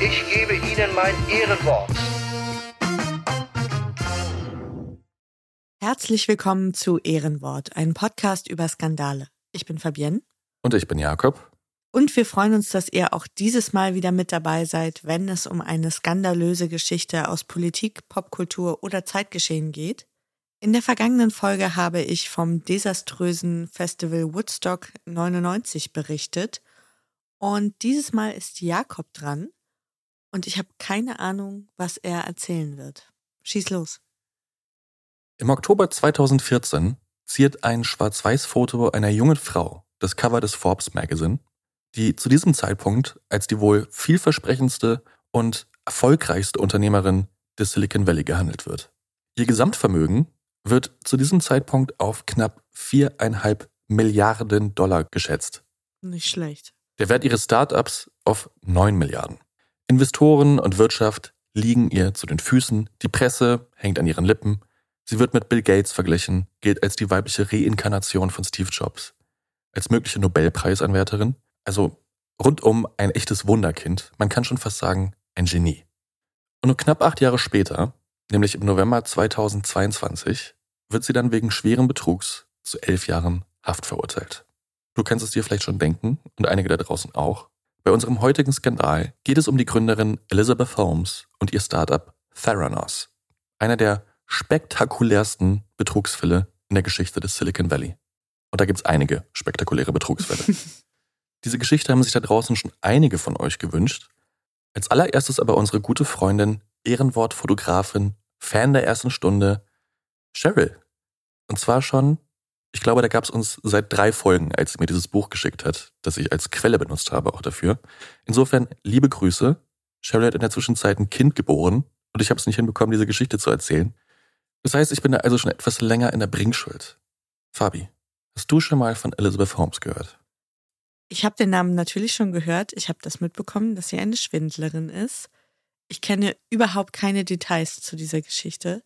ich gebe Ihnen mein Ehrenwort. Herzlich willkommen zu Ehrenwort, ein Podcast über Skandale. Ich bin Fabienne. Und ich bin Jakob. Und wir freuen uns, dass ihr auch dieses Mal wieder mit dabei seid, wenn es um eine skandalöse Geschichte aus Politik, Popkultur oder Zeitgeschehen geht. In der vergangenen Folge habe ich vom desaströsen Festival Woodstock 99 berichtet. Und dieses Mal ist Jakob dran. Und ich habe keine Ahnung, was er erzählen wird. Schieß los. Im Oktober 2014 ziert ein Schwarz-Weiß-Foto einer jungen Frau das Cover des Forbes Magazine, die zu diesem Zeitpunkt als die wohl vielversprechendste und erfolgreichste Unternehmerin des Silicon Valley gehandelt wird. Ihr Gesamtvermögen wird zu diesem Zeitpunkt auf knapp viereinhalb Milliarden Dollar geschätzt. Nicht schlecht. Der Wert ihres Startups auf neun Milliarden. Investoren und Wirtschaft liegen ihr zu den Füßen, die Presse hängt an ihren Lippen, sie wird mit Bill Gates verglichen, gilt als die weibliche Reinkarnation von Steve Jobs als mögliche Nobelpreisanwärterin. Also rundum ein echtes Wunderkind. Man kann schon fast sagen, ein Genie. Und nur knapp acht Jahre später, nämlich im November 2022, wird sie dann wegen schweren Betrugs zu elf Jahren Haft verurteilt. Du kannst es dir vielleicht schon denken und einige da draußen auch. Bei unserem heutigen Skandal geht es um die Gründerin Elizabeth Holmes und ihr Startup Theranos. Einer der spektakulärsten Betrugsfälle in der Geschichte des Silicon Valley. Und da gibt es einige spektakuläre Betrugsfälle. Diese Geschichte haben sich da draußen schon einige von euch gewünscht. Als allererstes aber unsere gute Freundin, Ehrenwortfotografin, Fan der ersten Stunde, Cheryl. Und zwar schon, ich glaube, da gab es uns seit drei Folgen, als sie mir dieses Buch geschickt hat, das ich als Quelle benutzt habe auch dafür. Insofern, liebe Grüße. Cheryl hat in der Zwischenzeit ein Kind geboren und ich habe es nicht hinbekommen, diese Geschichte zu erzählen. Das heißt, ich bin da also schon etwas länger in der Bringschuld. Fabi, Hast du schon mal von Elizabeth Holmes gehört? Ich habe den Namen natürlich schon gehört. Ich habe das mitbekommen, dass sie eine Schwindlerin ist. Ich kenne überhaupt keine Details zu dieser Geschichte,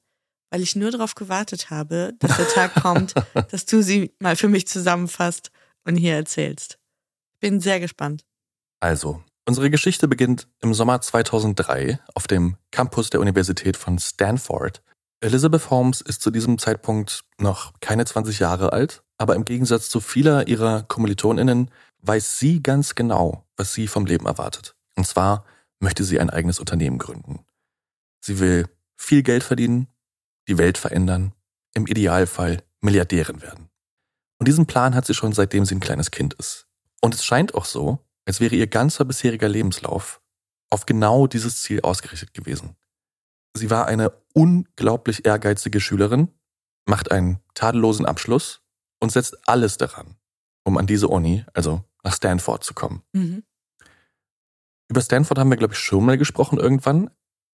weil ich nur darauf gewartet habe, dass der Tag kommt, dass du sie mal für mich zusammenfasst und hier erzählst. Bin sehr gespannt. Also, unsere Geschichte beginnt im Sommer 2003 auf dem Campus der Universität von Stanford. Elizabeth Holmes ist zu diesem Zeitpunkt noch keine 20 Jahre alt aber im Gegensatz zu vieler ihrer KommilitonInnen weiß sie ganz genau, was sie vom Leben erwartet. Und zwar möchte sie ein eigenes Unternehmen gründen. Sie will viel Geld verdienen, die Welt verändern, im Idealfall Milliardärin werden. Und diesen Plan hat sie schon seitdem sie ein kleines Kind ist. Und es scheint auch so, als wäre ihr ganzer bisheriger Lebenslauf auf genau dieses Ziel ausgerichtet gewesen. Sie war eine unglaublich ehrgeizige Schülerin, macht einen tadellosen Abschluss und setzt alles daran, um an diese Uni, also nach Stanford zu kommen. Mhm. Über Stanford haben wir, glaube ich, schon mal gesprochen irgendwann.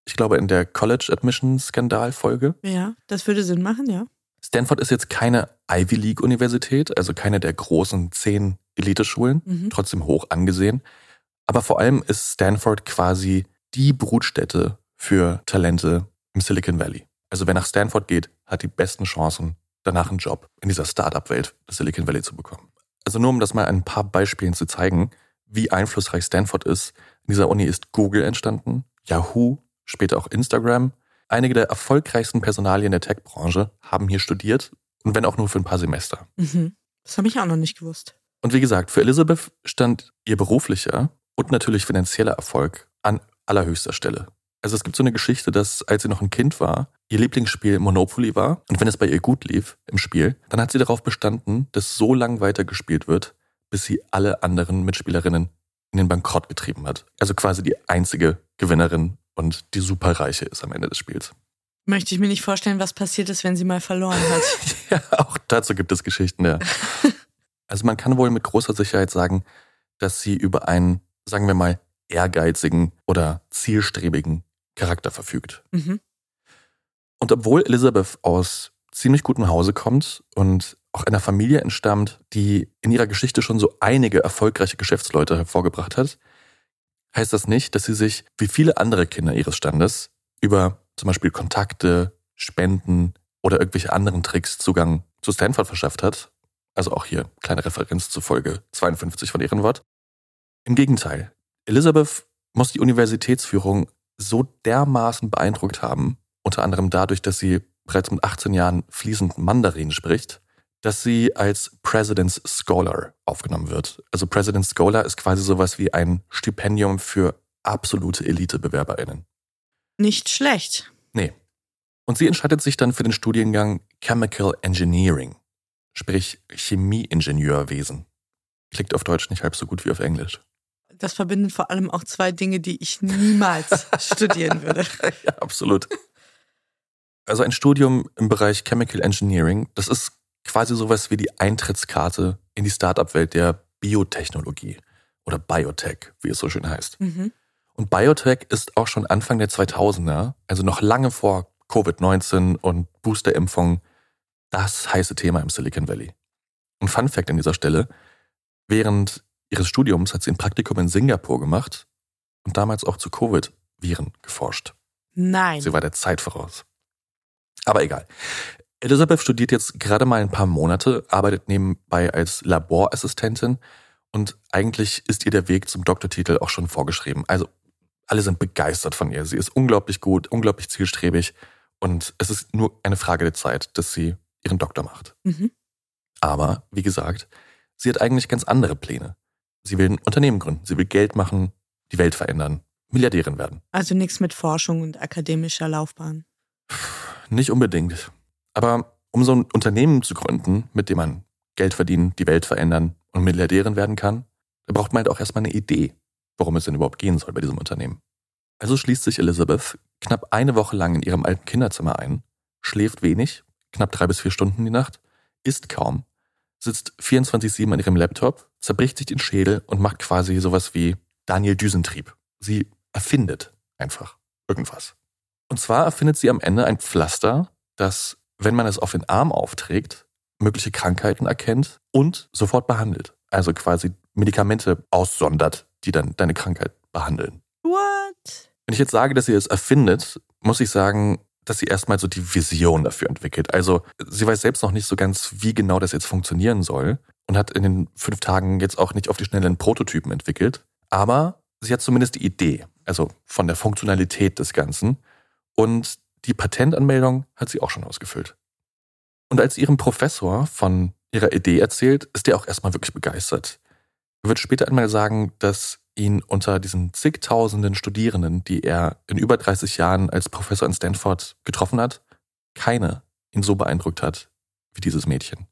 Ich glaube, in der College Admission Skandal Folge. Ja, das würde Sinn machen, ja. Stanford ist jetzt keine Ivy League Universität, also keine der großen zehn Eliteschulen, mhm. trotzdem hoch angesehen. Aber vor allem ist Stanford quasi die Brutstätte für Talente im Silicon Valley. Also wer nach Stanford geht, hat die besten Chancen, danach einen Job in dieser Startup-Welt des Silicon Valley zu bekommen. Also nur um das mal ein paar Beispielen zu zeigen, wie einflussreich Stanford ist. In dieser Uni ist Google entstanden, Yahoo, später auch Instagram. Einige der erfolgreichsten Personalien der Tech-Branche haben hier studiert und wenn auch nur für ein paar Semester. Mhm. Das habe ich auch noch nicht gewusst. Und wie gesagt, für Elizabeth stand ihr beruflicher und natürlich finanzieller Erfolg an allerhöchster Stelle. Also es gibt so eine Geschichte, dass als sie noch ein Kind war, ihr Lieblingsspiel Monopoly war. Und wenn es bei ihr gut lief im Spiel, dann hat sie darauf bestanden, dass so lang weitergespielt wird, bis sie alle anderen Mitspielerinnen in den Bankrott getrieben hat. Also quasi die einzige Gewinnerin und die superreiche ist am Ende des Spiels. Möchte ich mir nicht vorstellen, was passiert ist, wenn sie mal verloren hat. ja, auch dazu gibt es Geschichten, ja. also man kann wohl mit großer Sicherheit sagen, dass sie über einen, sagen wir mal, ehrgeizigen oder zielstrebigen Charakter verfügt. Mhm. Und obwohl Elizabeth aus ziemlich gutem Hause kommt und auch einer Familie entstammt, die in ihrer Geschichte schon so einige erfolgreiche Geschäftsleute hervorgebracht hat, heißt das nicht, dass sie sich, wie viele andere Kinder ihres Standes, über zum Beispiel Kontakte, Spenden oder irgendwelche anderen Tricks Zugang zu Stanford verschafft hat. Also auch hier kleine Referenz zu Folge 52 von Ehrenwort. Im Gegenteil, Elizabeth muss die Universitätsführung so dermaßen beeindruckt haben, unter anderem dadurch, dass sie bereits mit 18 Jahren fließend Mandarin spricht, dass sie als President's Scholar aufgenommen wird. Also President's Scholar ist quasi sowas wie ein Stipendium für absolute Elite-BewerberInnen. Nicht schlecht. Nee. Und sie entscheidet sich dann für den Studiengang Chemical Engineering, sprich Chemieingenieurwesen. Klingt auf Deutsch nicht halb so gut wie auf Englisch das verbindet vor allem auch zwei Dinge, die ich niemals studieren würde. Ja, absolut. Also ein Studium im Bereich Chemical Engineering, das ist quasi sowas wie die Eintrittskarte in die Startup-Welt der Biotechnologie oder Biotech, wie es so schön heißt. Mhm. Und Biotech ist auch schon Anfang der 2000er, also noch lange vor Covid-19 und Boosterimpfung, das heiße Thema im Silicon Valley. Und Fun Fact an dieser Stelle, während ihres Studiums hat sie ein Praktikum in Singapur gemacht und damals auch zu Covid-Viren geforscht. Nein. Sie war der Zeit voraus. Aber egal. Elisabeth studiert jetzt gerade mal ein paar Monate, arbeitet nebenbei als Laborassistentin und eigentlich ist ihr der Weg zum Doktortitel auch schon vorgeschrieben. Also alle sind begeistert von ihr. Sie ist unglaublich gut, unglaublich zielstrebig und es ist nur eine Frage der Zeit, dass sie ihren Doktor macht. Mhm. Aber, wie gesagt, sie hat eigentlich ganz andere Pläne. Sie will ein Unternehmen gründen. Sie will Geld machen, die Welt verändern, Milliardärin werden. Also nichts mit Forschung und akademischer Laufbahn. Nicht unbedingt. Aber um so ein Unternehmen zu gründen, mit dem man Geld verdienen, die Welt verändern und Milliardärin werden kann, da braucht man halt auch erstmal eine Idee, worum es denn überhaupt gehen soll bei diesem Unternehmen. Also schließt sich Elizabeth knapp eine Woche lang in ihrem alten Kinderzimmer ein, schläft wenig, knapp drei bis vier Stunden die Nacht, isst kaum sitzt 24-7 an ihrem Laptop, zerbricht sich den Schädel und macht quasi sowas wie Daniel Düsentrieb. Sie erfindet einfach irgendwas. Und zwar erfindet sie am Ende ein Pflaster, das, wenn man es auf den Arm aufträgt, mögliche Krankheiten erkennt und sofort behandelt. Also quasi Medikamente aussondert, die dann deine Krankheit behandeln. What? Wenn ich jetzt sage, dass sie es erfindet, muss ich sagen, dass sie erstmal so die Vision dafür entwickelt. Also sie weiß selbst noch nicht so ganz, wie genau das jetzt funktionieren soll und hat in den fünf Tagen jetzt auch nicht auf die Schnelle einen Prototypen entwickelt. Aber sie hat zumindest die Idee, also von der Funktionalität des Ganzen. Und die Patentanmeldung hat sie auch schon ausgefüllt. Und als ihrem Professor von ihrer Idee erzählt, ist er auch erstmal wirklich begeistert. Er wird später einmal sagen, dass ihn unter diesen zigtausenden Studierenden, die er in über 30 Jahren als Professor in Stanford getroffen hat, keine ihn so beeindruckt hat wie dieses Mädchen.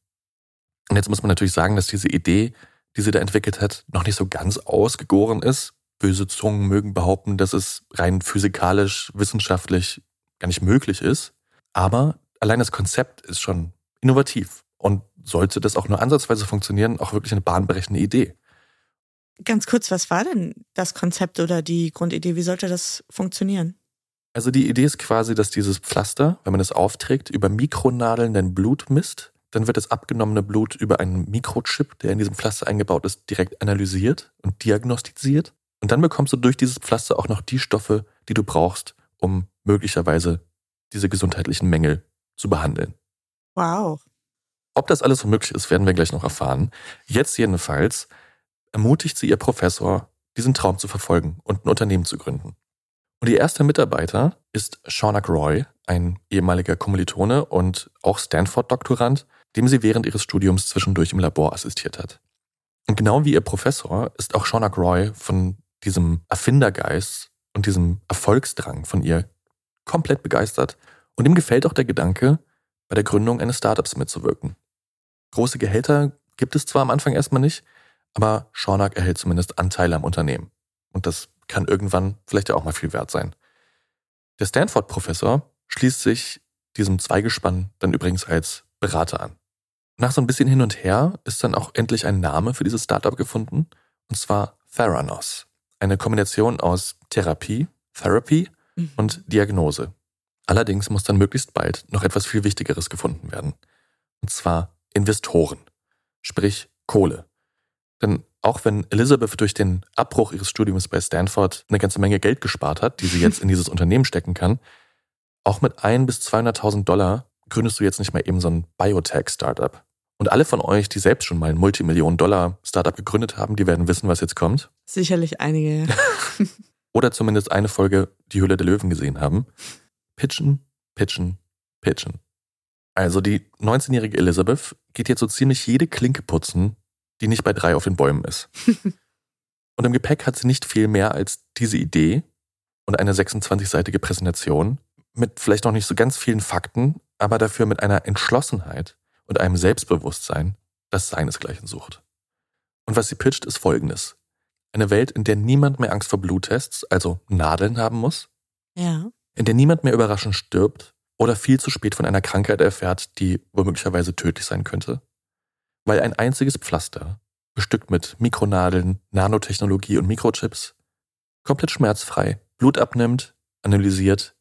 Und jetzt muss man natürlich sagen, dass diese Idee, die sie da entwickelt hat, noch nicht so ganz ausgegoren ist. Böse Zungen mögen behaupten, dass es rein physikalisch, wissenschaftlich gar nicht möglich ist. Aber allein das Konzept ist schon innovativ und sollte das auch nur ansatzweise funktionieren, auch wirklich eine bahnbrechende Idee. Ganz kurz, was war denn das Konzept oder die Grundidee? Wie sollte das funktionieren? Also die Idee ist quasi, dass dieses Pflaster, wenn man es aufträgt, über Mikronadeln dein Blut misst. Dann wird das abgenommene Blut über einen Mikrochip, der in diesem Pflaster eingebaut ist, direkt analysiert und diagnostiziert. Und dann bekommst du durch dieses Pflaster auch noch die Stoffe, die du brauchst, um möglicherweise diese gesundheitlichen Mängel zu behandeln. Wow. Ob das alles so möglich ist, werden wir gleich noch erfahren. Jetzt jedenfalls ermutigt sie ihr Professor, diesen Traum zu verfolgen und ein Unternehmen zu gründen. Und ihr erster Mitarbeiter ist Shaunak Roy, ein ehemaliger Kommilitone und auch Stanford-Doktorand, dem sie während ihres Studiums zwischendurch im Labor assistiert hat. Und genau wie ihr Professor ist auch Shaunak Roy von diesem Erfindergeist und diesem Erfolgsdrang von ihr komplett begeistert und ihm gefällt auch der Gedanke, bei der Gründung eines Startups mitzuwirken. Große Gehälter gibt es zwar am Anfang erstmal nicht, aber Schornack erhält zumindest Anteile am Unternehmen. Und das kann irgendwann vielleicht ja auch mal viel wert sein. Der Stanford-Professor schließt sich diesem Zweigespann dann übrigens als Berater an. Nach so ein bisschen hin und her ist dann auch endlich ein Name für dieses Startup gefunden, und zwar Theranos. Eine Kombination aus Therapie, Therapy mhm. und Diagnose. Allerdings muss dann möglichst bald noch etwas viel Wichtigeres gefunden werden. Und zwar Investoren, sprich Kohle. Denn auch wenn Elizabeth durch den Abbruch ihres Studiums bei Stanford eine ganze Menge Geld gespart hat, die sie jetzt in dieses Unternehmen stecken kann, auch mit ein bis 200.000 Dollar gründest du jetzt nicht mehr eben so ein Biotech-Startup. Und alle von euch, die selbst schon mal ein Multimillionen-Dollar-Startup gegründet haben, die werden wissen, was jetzt kommt. Sicherlich einige. Oder zumindest eine Folge Die Hülle der Löwen gesehen haben. Pitchen, pitchen, pitchen. Also die 19-jährige Elizabeth geht jetzt so ziemlich jede Klinke putzen, die nicht bei drei auf den Bäumen ist. und im Gepäck hat sie nicht viel mehr als diese Idee und eine 26-seitige Präsentation mit vielleicht noch nicht so ganz vielen Fakten, aber dafür mit einer Entschlossenheit und einem Selbstbewusstsein, das seinesgleichen sucht. Und was sie pitcht, ist folgendes. Eine Welt, in der niemand mehr Angst vor Bluttests, also Nadeln haben muss. Ja. In der niemand mehr überraschend stirbt oder viel zu spät von einer Krankheit erfährt, die womöglicherweise tödlich sein könnte. Weil ein einziges Pflaster, bestückt mit Mikronadeln, Nanotechnologie und Mikrochips, komplett schmerzfrei, Blut abnimmt, analysiert,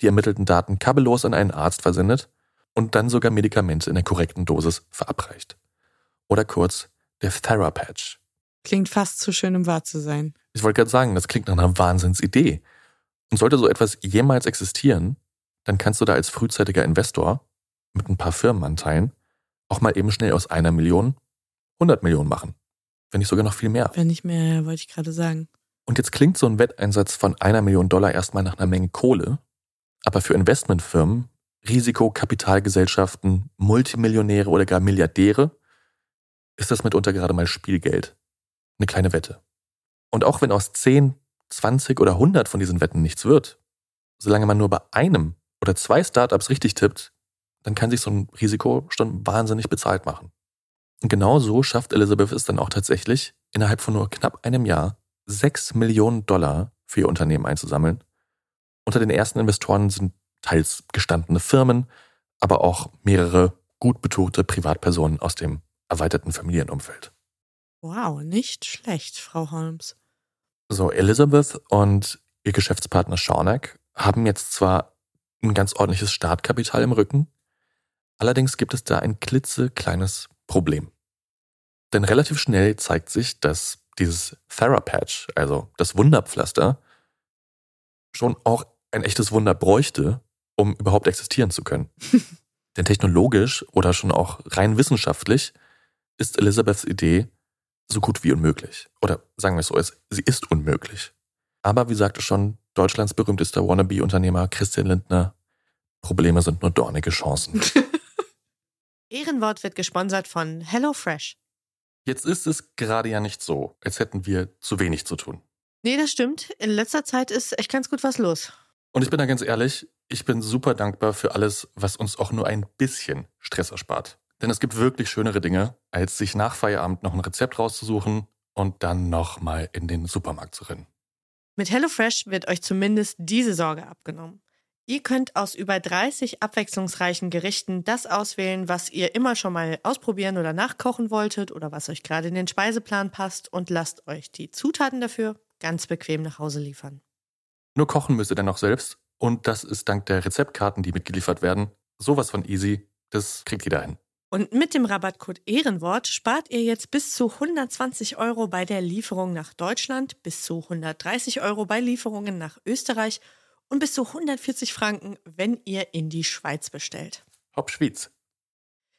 die ermittelten Daten kabellos an einen Arzt versendet und dann sogar Medikamente in der korrekten Dosis verabreicht. Oder kurz der Therapatch. Klingt fast zu schön, um wahr zu sein. Ich wollte gerade sagen, das klingt nach einer Wahnsinnsidee. Und sollte so etwas jemals existieren, dann kannst du da als frühzeitiger Investor mit ein paar Firmenanteilen auch mal eben schnell aus einer Million 100 Millionen machen. Wenn nicht sogar noch viel mehr. Wenn nicht mehr, wollte ich gerade sagen. Und jetzt klingt so ein Wetteinsatz von einer Million Dollar erstmal nach einer Menge Kohle, aber für Investmentfirmen, Risikokapitalgesellschaften, Multimillionäre oder gar Milliardäre ist das mitunter gerade mal Spielgeld. Eine kleine Wette. Und auch wenn aus 10, 20 oder 100 von diesen Wetten nichts wird, solange man nur bei einem oder zwei Startups richtig tippt, dann kann sich so ein Risiko schon wahnsinnig bezahlt machen. Und genau so schafft Elizabeth es dann auch tatsächlich, innerhalb von nur knapp einem Jahr 6 Millionen Dollar für ihr Unternehmen einzusammeln. Unter den ersten Investoren sind teils gestandene Firmen, aber auch mehrere gut betuchte Privatpersonen aus dem erweiterten Familienumfeld. Wow, nicht schlecht, Frau Holmes. So, Elizabeth und ihr Geschäftspartner Shaunak haben jetzt zwar ein ganz ordentliches Startkapital im Rücken, allerdings gibt es da ein klitzekleines Problem. Denn relativ schnell zeigt sich, dass dieses Therapatch, also das Wunderpflaster, schon auch ein echtes Wunder bräuchte, um überhaupt existieren zu können. Denn technologisch oder schon auch rein wissenschaftlich ist Elizabeths Idee so gut wie unmöglich. Oder sagen wir es so, sie ist unmöglich. Aber wie sagte schon Deutschlands berühmtester Wannabe-Unternehmer Christian Lindner, Probleme sind nur dornige Chancen. Ehrenwort wird gesponsert von HelloFresh. Jetzt ist es gerade ja nicht so, als hätten wir zu wenig zu tun. Nee, das stimmt. In letzter Zeit ist echt ganz gut was los. Und ich bin da ganz ehrlich, ich bin super dankbar für alles, was uns auch nur ein bisschen Stress erspart. Denn es gibt wirklich schönere Dinge, als sich nach Feierabend noch ein Rezept rauszusuchen und dann nochmal in den Supermarkt zu rennen. Mit HelloFresh wird euch zumindest diese Sorge abgenommen. Ihr könnt aus über 30 abwechslungsreichen Gerichten das auswählen, was ihr immer schon mal ausprobieren oder nachkochen wolltet oder was euch gerade in den Speiseplan passt und lasst euch die Zutaten dafür ganz bequem nach Hause liefern. Nur kochen müsst ihr dann noch selbst und das ist dank der Rezeptkarten, die mitgeliefert werden, sowas von easy. Das kriegt jeder hin. Und mit dem Rabattcode Ehrenwort spart ihr jetzt bis zu 120 Euro bei der Lieferung nach Deutschland, bis zu 130 Euro bei Lieferungen nach Österreich und bis zu 140 Franken, wenn ihr in die Schweiz bestellt. Hopp Schweiz.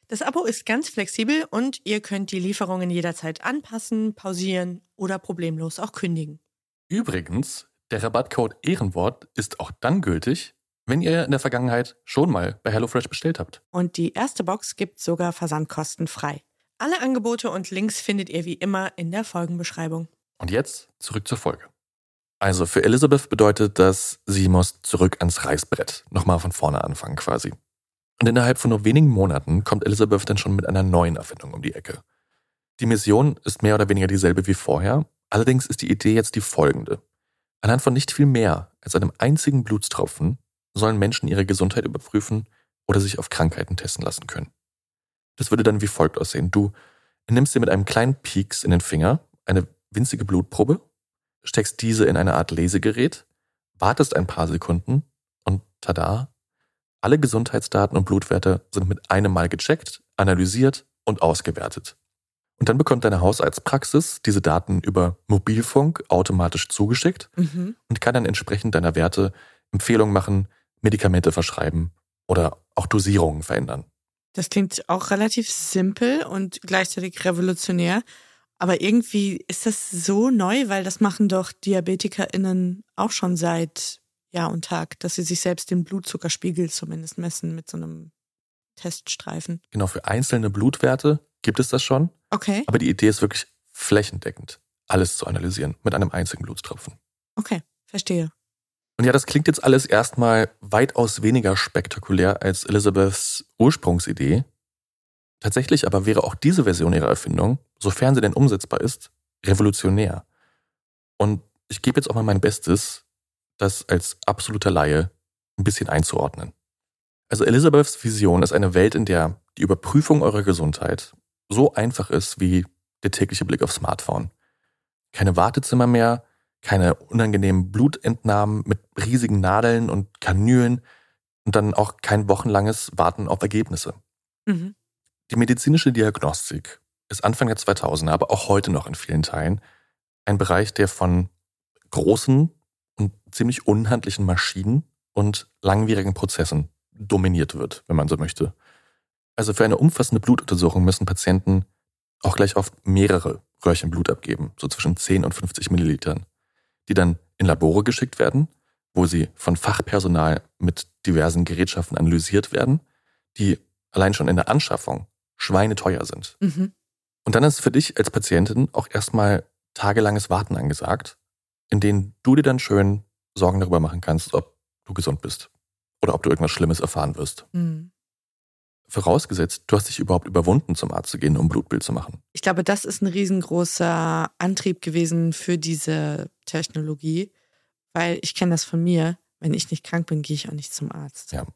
Das Abo ist ganz flexibel und ihr könnt die Lieferungen jederzeit anpassen, pausieren oder problemlos auch kündigen. Übrigens, der Rabattcode Ehrenwort ist auch dann gültig, wenn ihr in der Vergangenheit schon mal bei HelloFresh bestellt habt. Und die erste Box gibt sogar versandkostenfrei. Alle Angebote und Links findet ihr wie immer in der Folgenbeschreibung. Und jetzt zurück zur Folge. Also für Elizabeth bedeutet das, sie muss zurück ans Reißbrett, nochmal von vorne anfangen quasi. Und innerhalb von nur wenigen Monaten kommt Elizabeth dann schon mit einer neuen Erfindung um die Ecke. Die Mission ist mehr oder weniger dieselbe wie vorher, allerdings ist die Idee jetzt die folgende. Anhand von nicht viel mehr als einem einzigen Blutstropfen sollen Menschen ihre Gesundheit überprüfen oder sich auf Krankheiten testen lassen können. Das würde dann wie folgt aussehen. Du nimmst dir mit einem kleinen Pieks in den Finger eine winzige Blutprobe, steckst diese in eine Art Lesegerät, wartest ein paar Sekunden und tada, alle Gesundheitsdaten und Blutwerte sind mit einem Mal gecheckt, analysiert und ausgewertet. Und dann bekommt deine Hausarztpraxis diese Daten über Mobilfunk automatisch zugeschickt mhm. und kann dann entsprechend deiner Werte Empfehlungen machen, Medikamente verschreiben oder auch Dosierungen verändern. Das klingt auch relativ simpel und gleichzeitig revolutionär. Aber irgendwie ist das so neu, weil das machen doch DiabetikerInnen auch schon seit Jahr und Tag, dass sie sich selbst den Blutzuckerspiegel zumindest messen mit so einem Teststreifen. Genau, für einzelne Blutwerte gibt es das schon. Okay. Aber die Idee ist wirklich flächendeckend, alles zu analysieren mit einem einzigen Blutstropfen. Okay, verstehe. Und ja, das klingt jetzt alles erstmal weitaus weniger spektakulär als Elizabeths Ursprungsidee. Tatsächlich aber wäre auch diese Version ihrer Erfindung, sofern sie denn umsetzbar ist, revolutionär. Und ich gebe jetzt auch mal mein Bestes, das als absoluter Laie ein bisschen einzuordnen. Also Elizabeths Vision ist eine Welt, in der die Überprüfung eurer Gesundheit so einfach ist wie der tägliche Blick aufs Smartphone. Keine Wartezimmer mehr, keine unangenehmen Blutentnahmen mit riesigen Nadeln und Kanülen und dann auch kein wochenlanges Warten auf Ergebnisse. Mhm. Die medizinische Diagnostik ist Anfang der 2000er, aber auch heute noch in vielen Teilen ein Bereich, der von großen und ziemlich unhandlichen Maschinen und langwierigen Prozessen dominiert wird, wenn man so möchte. Also für eine umfassende Blutuntersuchung müssen Patienten auch gleich oft mehrere Röhrchen Blut abgeben, so zwischen 10 und 50 Millilitern die dann in Labore geschickt werden, wo sie von Fachpersonal mit diversen Gerätschaften analysiert werden, die allein schon in der Anschaffung schweineteuer sind. Mhm. Und dann ist für dich als Patientin auch erstmal tagelanges Warten angesagt, in denen du dir dann schön Sorgen darüber machen kannst, ob du gesund bist oder ob du irgendwas Schlimmes erfahren wirst. Mhm. Vorausgesetzt, du hast dich überhaupt überwunden, zum Arzt zu gehen, um Blutbild zu machen. Ich glaube, das ist ein riesengroßer Antrieb gewesen für diese Technologie, weil ich kenne das von mir. Wenn ich nicht krank bin, gehe ich auch nicht zum Arzt. Ja.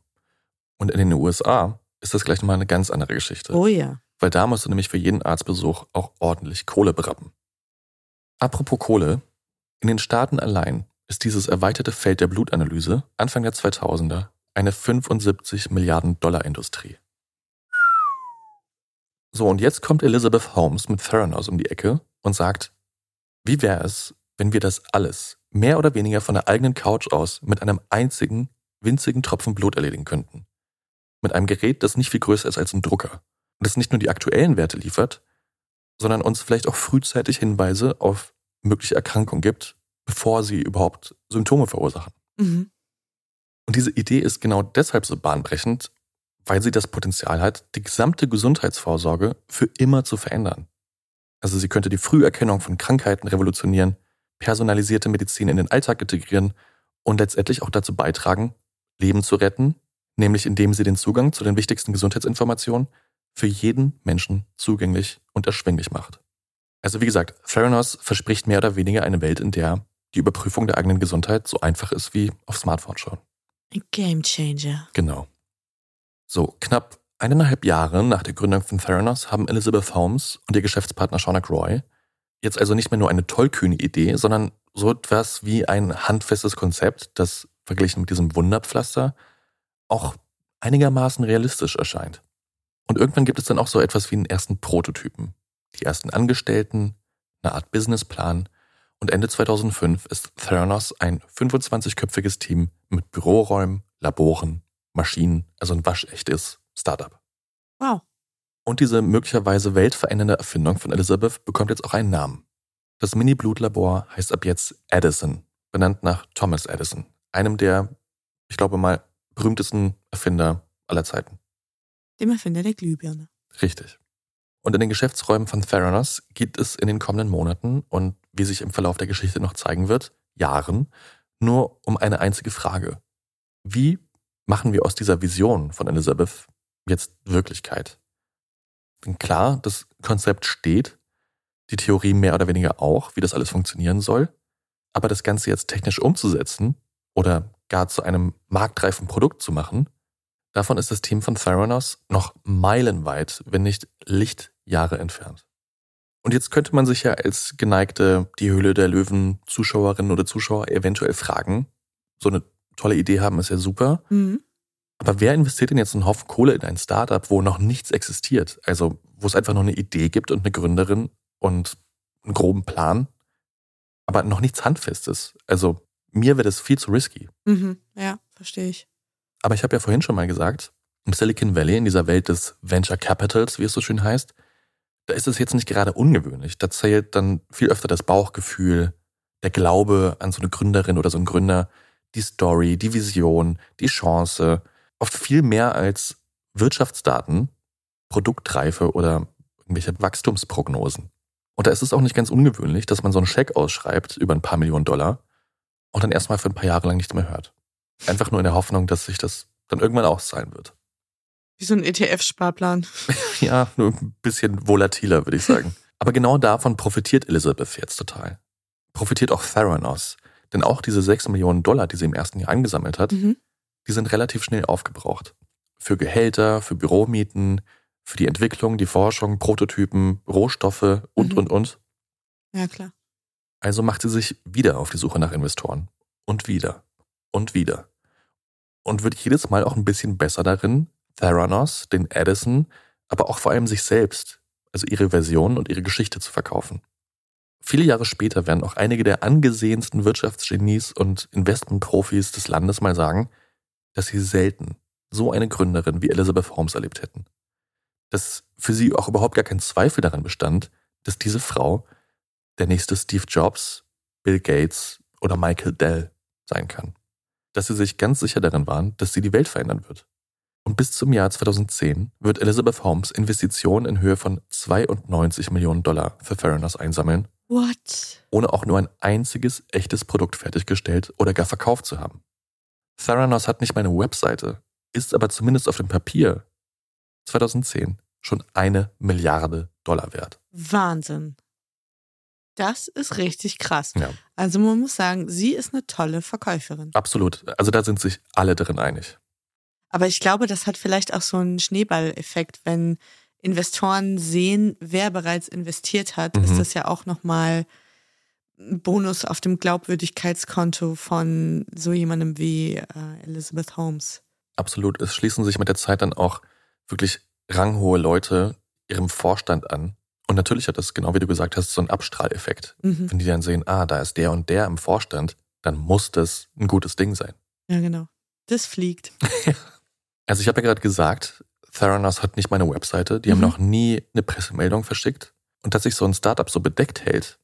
Und in den USA ist das gleich nochmal eine ganz andere Geschichte. Oh ja. Weil da musst du nämlich für jeden Arztbesuch auch ordentlich Kohle berappen. Apropos Kohle, in den Staaten allein ist dieses erweiterte Feld der Blutanalyse Anfang der 2000er eine 75 Milliarden Dollar Industrie. So, und jetzt kommt Elizabeth Holmes mit Theranos um die Ecke und sagt, wie wäre es, wenn wir das alles mehr oder weniger von der eigenen Couch aus mit einem einzigen, winzigen Tropfen Blut erledigen könnten? Mit einem Gerät, das nicht viel größer ist als ein Drucker und das nicht nur die aktuellen Werte liefert, sondern uns vielleicht auch frühzeitig Hinweise auf mögliche Erkrankungen gibt, bevor sie überhaupt Symptome verursachen. Mhm. Und diese Idee ist genau deshalb so bahnbrechend, weil sie das Potenzial hat, die gesamte Gesundheitsvorsorge für immer zu verändern. Also sie könnte die Früherkennung von Krankheiten revolutionieren, personalisierte Medizin in den Alltag integrieren und letztendlich auch dazu beitragen, Leben zu retten, nämlich indem sie den Zugang zu den wichtigsten Gesundheitsinformationen für jeden Menschen zugänglich und erschwinglich macht. Also wie gesagt, Theranos verspricht mehr oder weniger eine Welt, in der die Überprüfung der eigenen Gesundheit so einfach ist wie auf Smartphone schauen. Ein Game Changer. Genau. So, knapp eineinhalb Jahre nach der Gründung von Theranos haben Elizabeth Holmes und ihr Geschäftspartner Shaunak Roy jetzt also nicht mehr nur eine tollkühne Idee, sondern so etwas wie ein handfestes Konzept, das verglichen mit diesem Wunderpflaster auch einigermaßen realistisch erscheint. Und irgendwann gibt es dann auch so etwas wie einen ersten Prototypen, die ersten Angestellten, eine Art Businessplan und Ende 2005 ist Theranos ein 25-köpfiges Team mit Büroräumen, Laboren Maschinen, also ein waschechtes Startup. Wow. Und diese möglicherweise weltverändernde Erfindung von Elizabeth bekommt jetzt auch einen Namen. Das Mini-Blutlabor heißt ab jetzt Edison, benannt nach Thomas Edison, einem der, ich glaube mal, berühmtesten Erfinder aller Zeiten. Dem Erfinder der Glühbirne. Richtig. Und in den Geschäftsräumen von Theranos gibt es in den kommenden Monaten und wie sich im Verlauf der Geschichte noch zeigen wird, Jahren nur um eine einzige Frage. Wie machen wir aus dieser Vision von Elizabeth jetzt Wirklichkeit? Denn klar, das Konzept steht, die Theorie mehr oder weniger auch, wie das alles funktionieren soll, aber das Ganze jetzt technisch umzusetzen oder gar zu einem marktreifen Produkt zu machen, davon ist das Team von Theranos noch meilenweit, wenn nicht Lichtjahre entfernt. Und jetzt könnte man sich ja als geneigte Die Höhle der Löwen Zuschauerin oder Zuschauer eventuell fragen, so eine tolle Idee haben ist ja super, Mhm. aber wer investiert denn jetzt einen Haufen Kohle in ein Startup, wo noch nichts existiert? Also wo es einfach noch eine Idee gibt und eine Gründerin und einen groben Plan, aber noch nichts Handfestes. Also mir wäre das viel zu risky. Mhm. Ja, verstehe ich. Aber ich habe ja vorhin schon mal gesagt, im Silicon Valley, in dieser Welt des Venture Capitals, wie es so schön heißt, da ist es jetzt nicht gerade ungewöhnlich. Da zählt dann viel öfter das Bauchgefühl, der Glaube an so eine Gründerin oder so einen Gründer, die Story, die Vision, die Chance, oft viel mehr als Wirtschaftsdaten, Produktreife oder irgendwelche Wachstumsprognosen. Und da ist es auch nicht ganz ungewöhnlich, dass man so einen Scheck ausschreibt über ein paar Millionen Dollar und dann erstmal für ein paar Jahre lang nichts mehr hört. Einfach nur in der Hoffnung, dass sich das dann irgendwann auszahlen wird. Wie so ein ETF-Sparplan. Ja, nur ein bisschen volatiler, würde ich sagen. Aber genau davon profitiert Elizabeth jetzt total. Profitiert auch Theranos. Denn auch diese 6 Millionen Dollar, die sie im ersten Jahr angesammelt hat, Mhm. die sind relativ schnell aufgebraucht. Für Gehälter, für Büromieten, für die Entwicklung, die Forschung, Prototypen, Rohstoffe und, Mhm. und, und. Ja, klar. Also macht sie sich wieder auf die Suche nach Investoren. Und wieder. Und wieder. Und wird jedes Mal auch ein bisschen besser darin, Theranos, den Edison, aber auch vor allem sich selbst, also ihre Version und ihre Geschichte zu verkaufen. Viele Jahre später werden auch einige der angesehensten Wirtschaftsgenies und Investmentprofis des Landes mal sagen, dass sie selten so eine Gründerin wie Elizabeth Holmes erlebt hätten. Dass für sie auch überhaupt gar kein Zweifel daran bestand, dass diese Frau der nächste Steve Jobs, Bill Gates oder Michael Dell sein kann. Dass sie sich ganz sicher darin waren, dass sie die Welt verändern wird. Und bis zum Jahr 2010 wird Elizabeth Holmes Investitionen in Höhe von 92 Millionen Dollar für Theranos einsammeln, What? ohne auch nur ein einziges echtes Produkt fertiggestellt oder gar verkauft zu haben. Theranos hat nicht mal eine Webseite, ist aber zumindest auf dem Papier 2010 schon eine Milliarde Dollar wert. Wahnsinn. Das ist richtig krass. Ja. Also man muss sagen, sie ist eine tolle Verkäuferin. Absolut. Also da sind sich alle drin einig. Aber ich glaube, das hat vielleicht auch so einen Schneeballeffekt, wenn Investoren sehen, wer bereits investiert hat, Mhm. ist das ja auch nochmal ein Bonus auf dem Glaubwürdigkeitskonto von so jemandem wie äh, Elizabeth Holmes. Absolut. Es schließen sich mit der Zeit dann auch wirklich ranghohe Leute ihrem Vorstand an. Und natürlich hat das, genau wie du gesagt hast, so einen Abstrahleffekt. Mhm. Wenn die dann sehen, ah, da ist der und der im Vorstand, dann muss das ein gutes Ding sein. Ja, genau. Das fliegt. Also ich habe ja gerade gesagt, Theranos hat nicht meine Webseite, die haben Mhm. noch nie eine Pressemeldung verschickt. Und dass sich so ein Startup so bedeckt hält,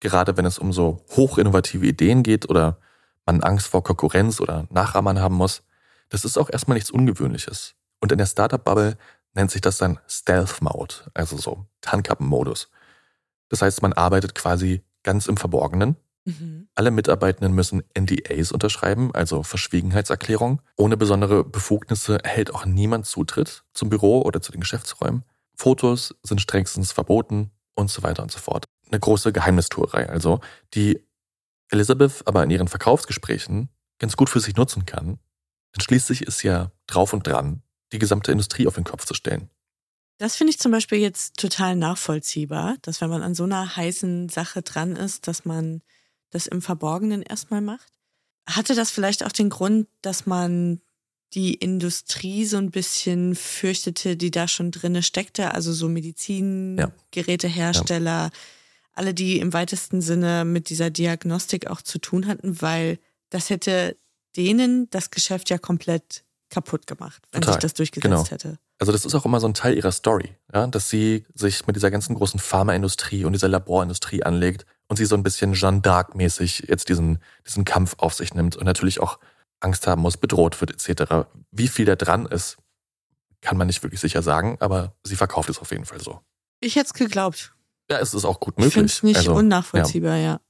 gerade wenn es um so hochinnovative Ideen geht oder man Angst vor Konkurrenz oder Nachahmern haben muss, das ist auch erstmal nichts Ungewöhnliches. Und in der Startup-Bubble nennt sich das dann Stealth Mode, also so Tarnkappenmodus. Das heißt, man arbeitet quasi ganz im Verborgenen Mhm. alle Mitarbeitenden müssen NDAs unterschreiben, also Verschwiegenheitserklärung. Ohne besondere Befugnisse erhält auch niemand Zutritt zum Büro oder zu den Geschäftsräumen. Fotos sind strengstens verboten und so weiter und so fort. Eine große Geheimnistuerei also, die Elizabeth aber in ihren Verkaufsgesprächen ganz gut für sich nutzen kann. Denn schließlich ist ja drauf und dran, die gesamte Industrie auf den Kopf zu stellen. Das finde ich zum Beispiel jetzt total nachvollziehbar, dass wenn man an so einer heißen Sache dran ist, dass man das im Verborgenen erstmal macht. Hatte das vielleicht auch den Grund, dass man die Industrie so ein bisschen fürchtete, die da schon drinne steckte, also so Medizingerätehersteller, alle, die im weitesten Sinne mit dieser Diagnostik auch zu tun hatten, weil das hätte denen das Geschäft ja komplett kaputt gemacht, wenn Total, sich das durchgesetzt genau. hätte. Also das ist auch immer so ein Teil ihrer Story, ja, dass sie sich mit dieser ganzen großen Pharmaindustrie und dieser Laborindustrie anlegt und sie so ein bisschen Jeanne d'Arc-mäßig jetzt diesen, diesen Kampf auf sich nimmt und natürlich auch Angst haben muss, bedroht wird etc. Wie viel da dran ist, kann man nicht wirklich sicher sagen, aber sie verkauft es auf jeden Fall so. Ich hätte es geglaubt. Ja, es ist auch gut Ich finde möglich. es nicht Also, unnachvollziehbar, ja.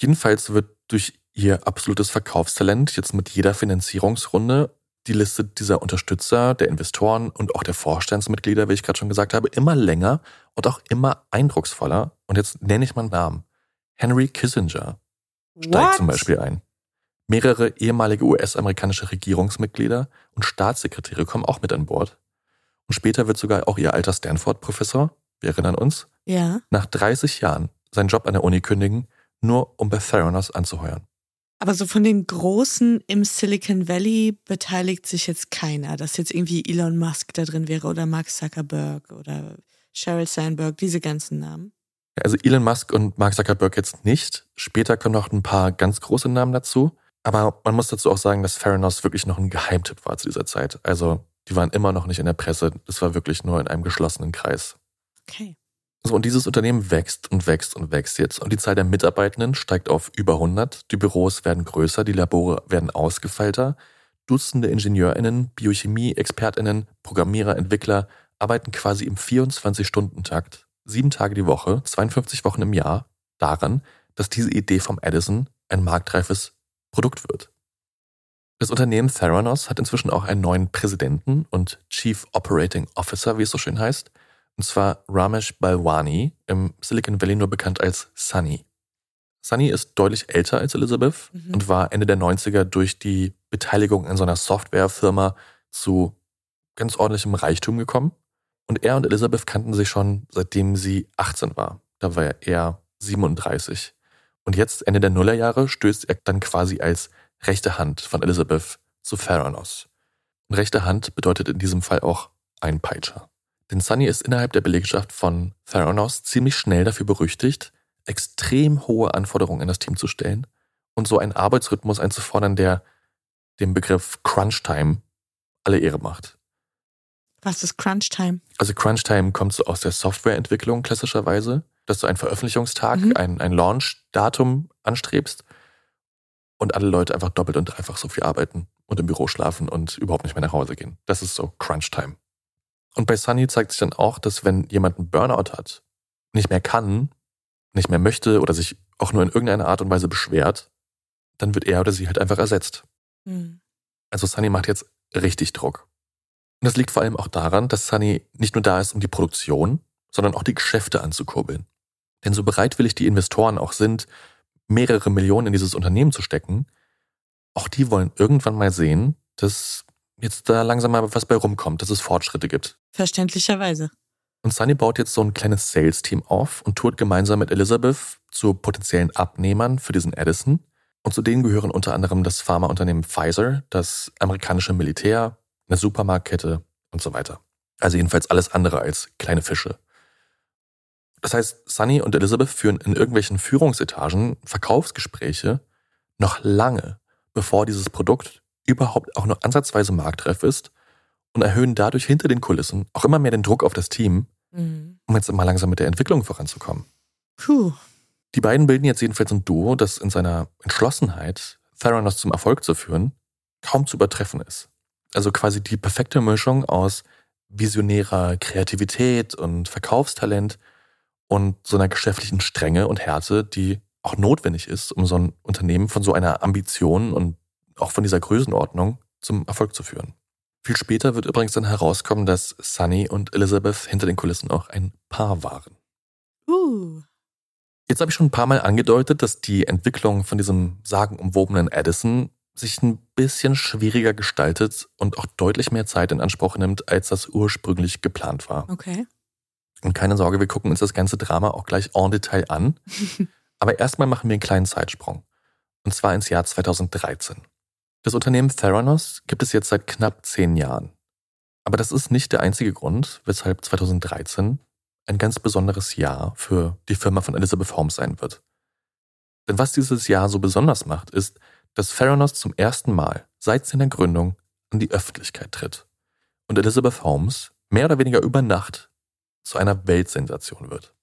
Jedenfalls wird durch ihr absolutes Verkaufstalent jetzt mit jeder Finanzierungsrunde die Liste dieser Unterstützer, der Investoren und auch der Vorstandsmitglieder, wie ich gerade schon gesagt habe, immer länger und auch immer eindrucksvoller. Und jetzt nenne ich mal einen Namen. Henry Kissinger steigt What? zum Beispiel ein. Mehrere ehemalige US-amerikanische Regierungsmitglieder und Staatssekretäre kommen auch mit an Bord. Und später wird sogar auch ihr alter Stanford-Professor, wir erinnern uns, Ja. nach 30 Jahren seinen Job an der Uni kündigen, nur um bei Theranos anzuheuern. Aber so von den Großen im Silicon Valley beteiligt sich jetzt keiner, dass jetzt irgendwie Elon Musk da drin wäre oder Mark Zuckerberg oder Sheryl Sandberg, diese ganzen Namen. Also Elon Musk und Mark Zuckerberg jetzt nicht. Später kommen noch ein paar ganz große Namen dazu. Aber man muss dazu auch sagen, dass Theranos wirklich noch ein Geheimtipp war zu dieser Zeit. Also die waren immer noch nicht in der Presse. Das war wirklich nur in einem geschlossenen Kreis. Okay. So, und dieses Unternehmen wächst und wächst und wächst jetzt. Und die Zahl der Mitarbeitenden steigt auf über 100. Die Büros werden größer, die Labore werden ausgefeilter. Dutzende IngenieurInnen, Biochemie-ExpertInnen, Programmierer, Entwickler arbeiten quasi im 24-Stunden-Takt, sieben Tage die Woche, 52 Wochen im Jahr, daran, dass diese Idee vom Edison ein marktreifes Produkt wird. Das Unternehmen Theranos hat inzwischen auch einen neuen Präsidenten und Chief Operating Officer, wie es so schön heißt, und zwar Ramesh Balwani, im Silicon Valley nur bekannt als Sunny. Sunny ist deutlich älter als Elizabeth Mhm. und war Ende der 90er durch die Beteiligung in so einer Softwarefirma zu ganz ordentlichem Reichtum gekommen. Und er und Elizabeth kannten sich schon seitdem sie 18 war. Da war er 37. Und jetzt, Ende der Nullerjahre, stößt er dann quasi als rechte Hand von Elizabeth zu Theranos. Und rechte Hand bedeutet in diesem Fall auch ein Peitscher. Denn Sunny ist innerhalb der Belegschaft von Theranos ziemlich schnell dafür berüchtigt, extrem hohe Anforderungen an das Team zu stellen und so einen Arbeitsrhythmus einzufordern, der dem Begriff Crunch Time alle Ehre macht. Was ist Crunch Time? Also Crunch Time kommt so aus der Softwareentwicklung klassischerweise, dass du einen Veröffentlichungstag, Mhm. ein, ein Launch-Datum anstrebst und alle Leute einfach doppelt und dreifach so viel arbeiten und im Büro schlafen und überhaupt nicht mehr nach Hause gehen. Das ist so Crunch Time. Und bei Sunny zeigt sich dann auch, dass wenn jemand einen Burnout hat, nicht mehr kann, nicht mehr möchte oder sich auch nur in irgendeiner Art und Weise beschwert, dann wird er oder sie halt einfach ersetzt. Hm. Also Sunny macht jetzt richtig Druck. Und das liegt vor allem auch daran, dass Sunny nicht nur da ist, um die Produktion, sondern auch die Geschäfte anzukurbeln. Denn so bereitwillig die Investoren auch sind, mehrere Millionen in dieses Unternehmen zu stecken, auch die wollen irgendwann mal sehen, dass jetzt da langsam mal was bei rumkommt, dass es Fortschritte gibt. Verständlicherweise. Und Sunny baut jetzt so ein kleines Sales-Team auf und tourt gemeinsam mit Elizabeth zu potenziellen Abnehmern für diesen Edison. Und zu denen gehören unter anderem das Pharmaunternehmen Pfizer, das amerikanische Militär, eine Supermarktkette und so weiter. Also jedenfalls alles andere als kleine Fische. Das heißt, Sunny und Elizabeth führen in irgendwelchen Führungsetagen Verkaufsgespräche noch lange, bevor dieses Produkt überhaupt auch nur ansatzweise marktreif ist und erhöhen dadurch hinter den Kulissen auch immer mehr den Druck auf das Team, Mhm. um jetzt mal langsam mit der Entwicklung voranzukommen. Puh. Die beiden bilden jetzt jedenfalls ein Duo, das in seiner Entschlossenheit, Theranos zum Erfolg zu führen, kaum zu übertreffen ist. Also quasi die perfekte Mischung aus visionärer Kreativität und Verkaufstalent und so einer geschäftlichen Strenge und Härte, die auch notwendig ist, um so ein Unternehmen von so einer Ambition und auch von dieser Größenordnung zum Erfolg zu führen. Viel später wird übrigens dann herauskommen, dass Sunny und Elizabeth hinter den Kulissen auch ein Paar waren. Uh. Jetzt habe ich schon ein paar Mal angedeutet, dass die Entwicklung von diesem sagenumwobenen Edison sich ein bisschen schwieriger gestaltet und auch deutlich mehr Zeit in Anspruch nimmt, als das ursprünglich geplant war. Okay. Und keine Sorge, wir gucken uns das ganze Drama auch gleich en Detail an. Aber erstmal machen wir einen kleinen Zeitsprung. Und zwar ins Jahr 2013. Das Unternehmen Theranos gibt es jetzt seit knapp zehn Jahren. Aber das ist nicht der einzige Grund, weshalb 2013 ein ganz besonderes Jahr für die Firma von Elizabeth Holmes sein wird. Denn was dieses Jahr so besonders macht, ist, dass Theranos zum ersten Mal seit seiner Gründung an die Öffentlichkeit tritt und Elizabeth Holmes mehr oder weniger über Nacht zu einer Weltsensation wird.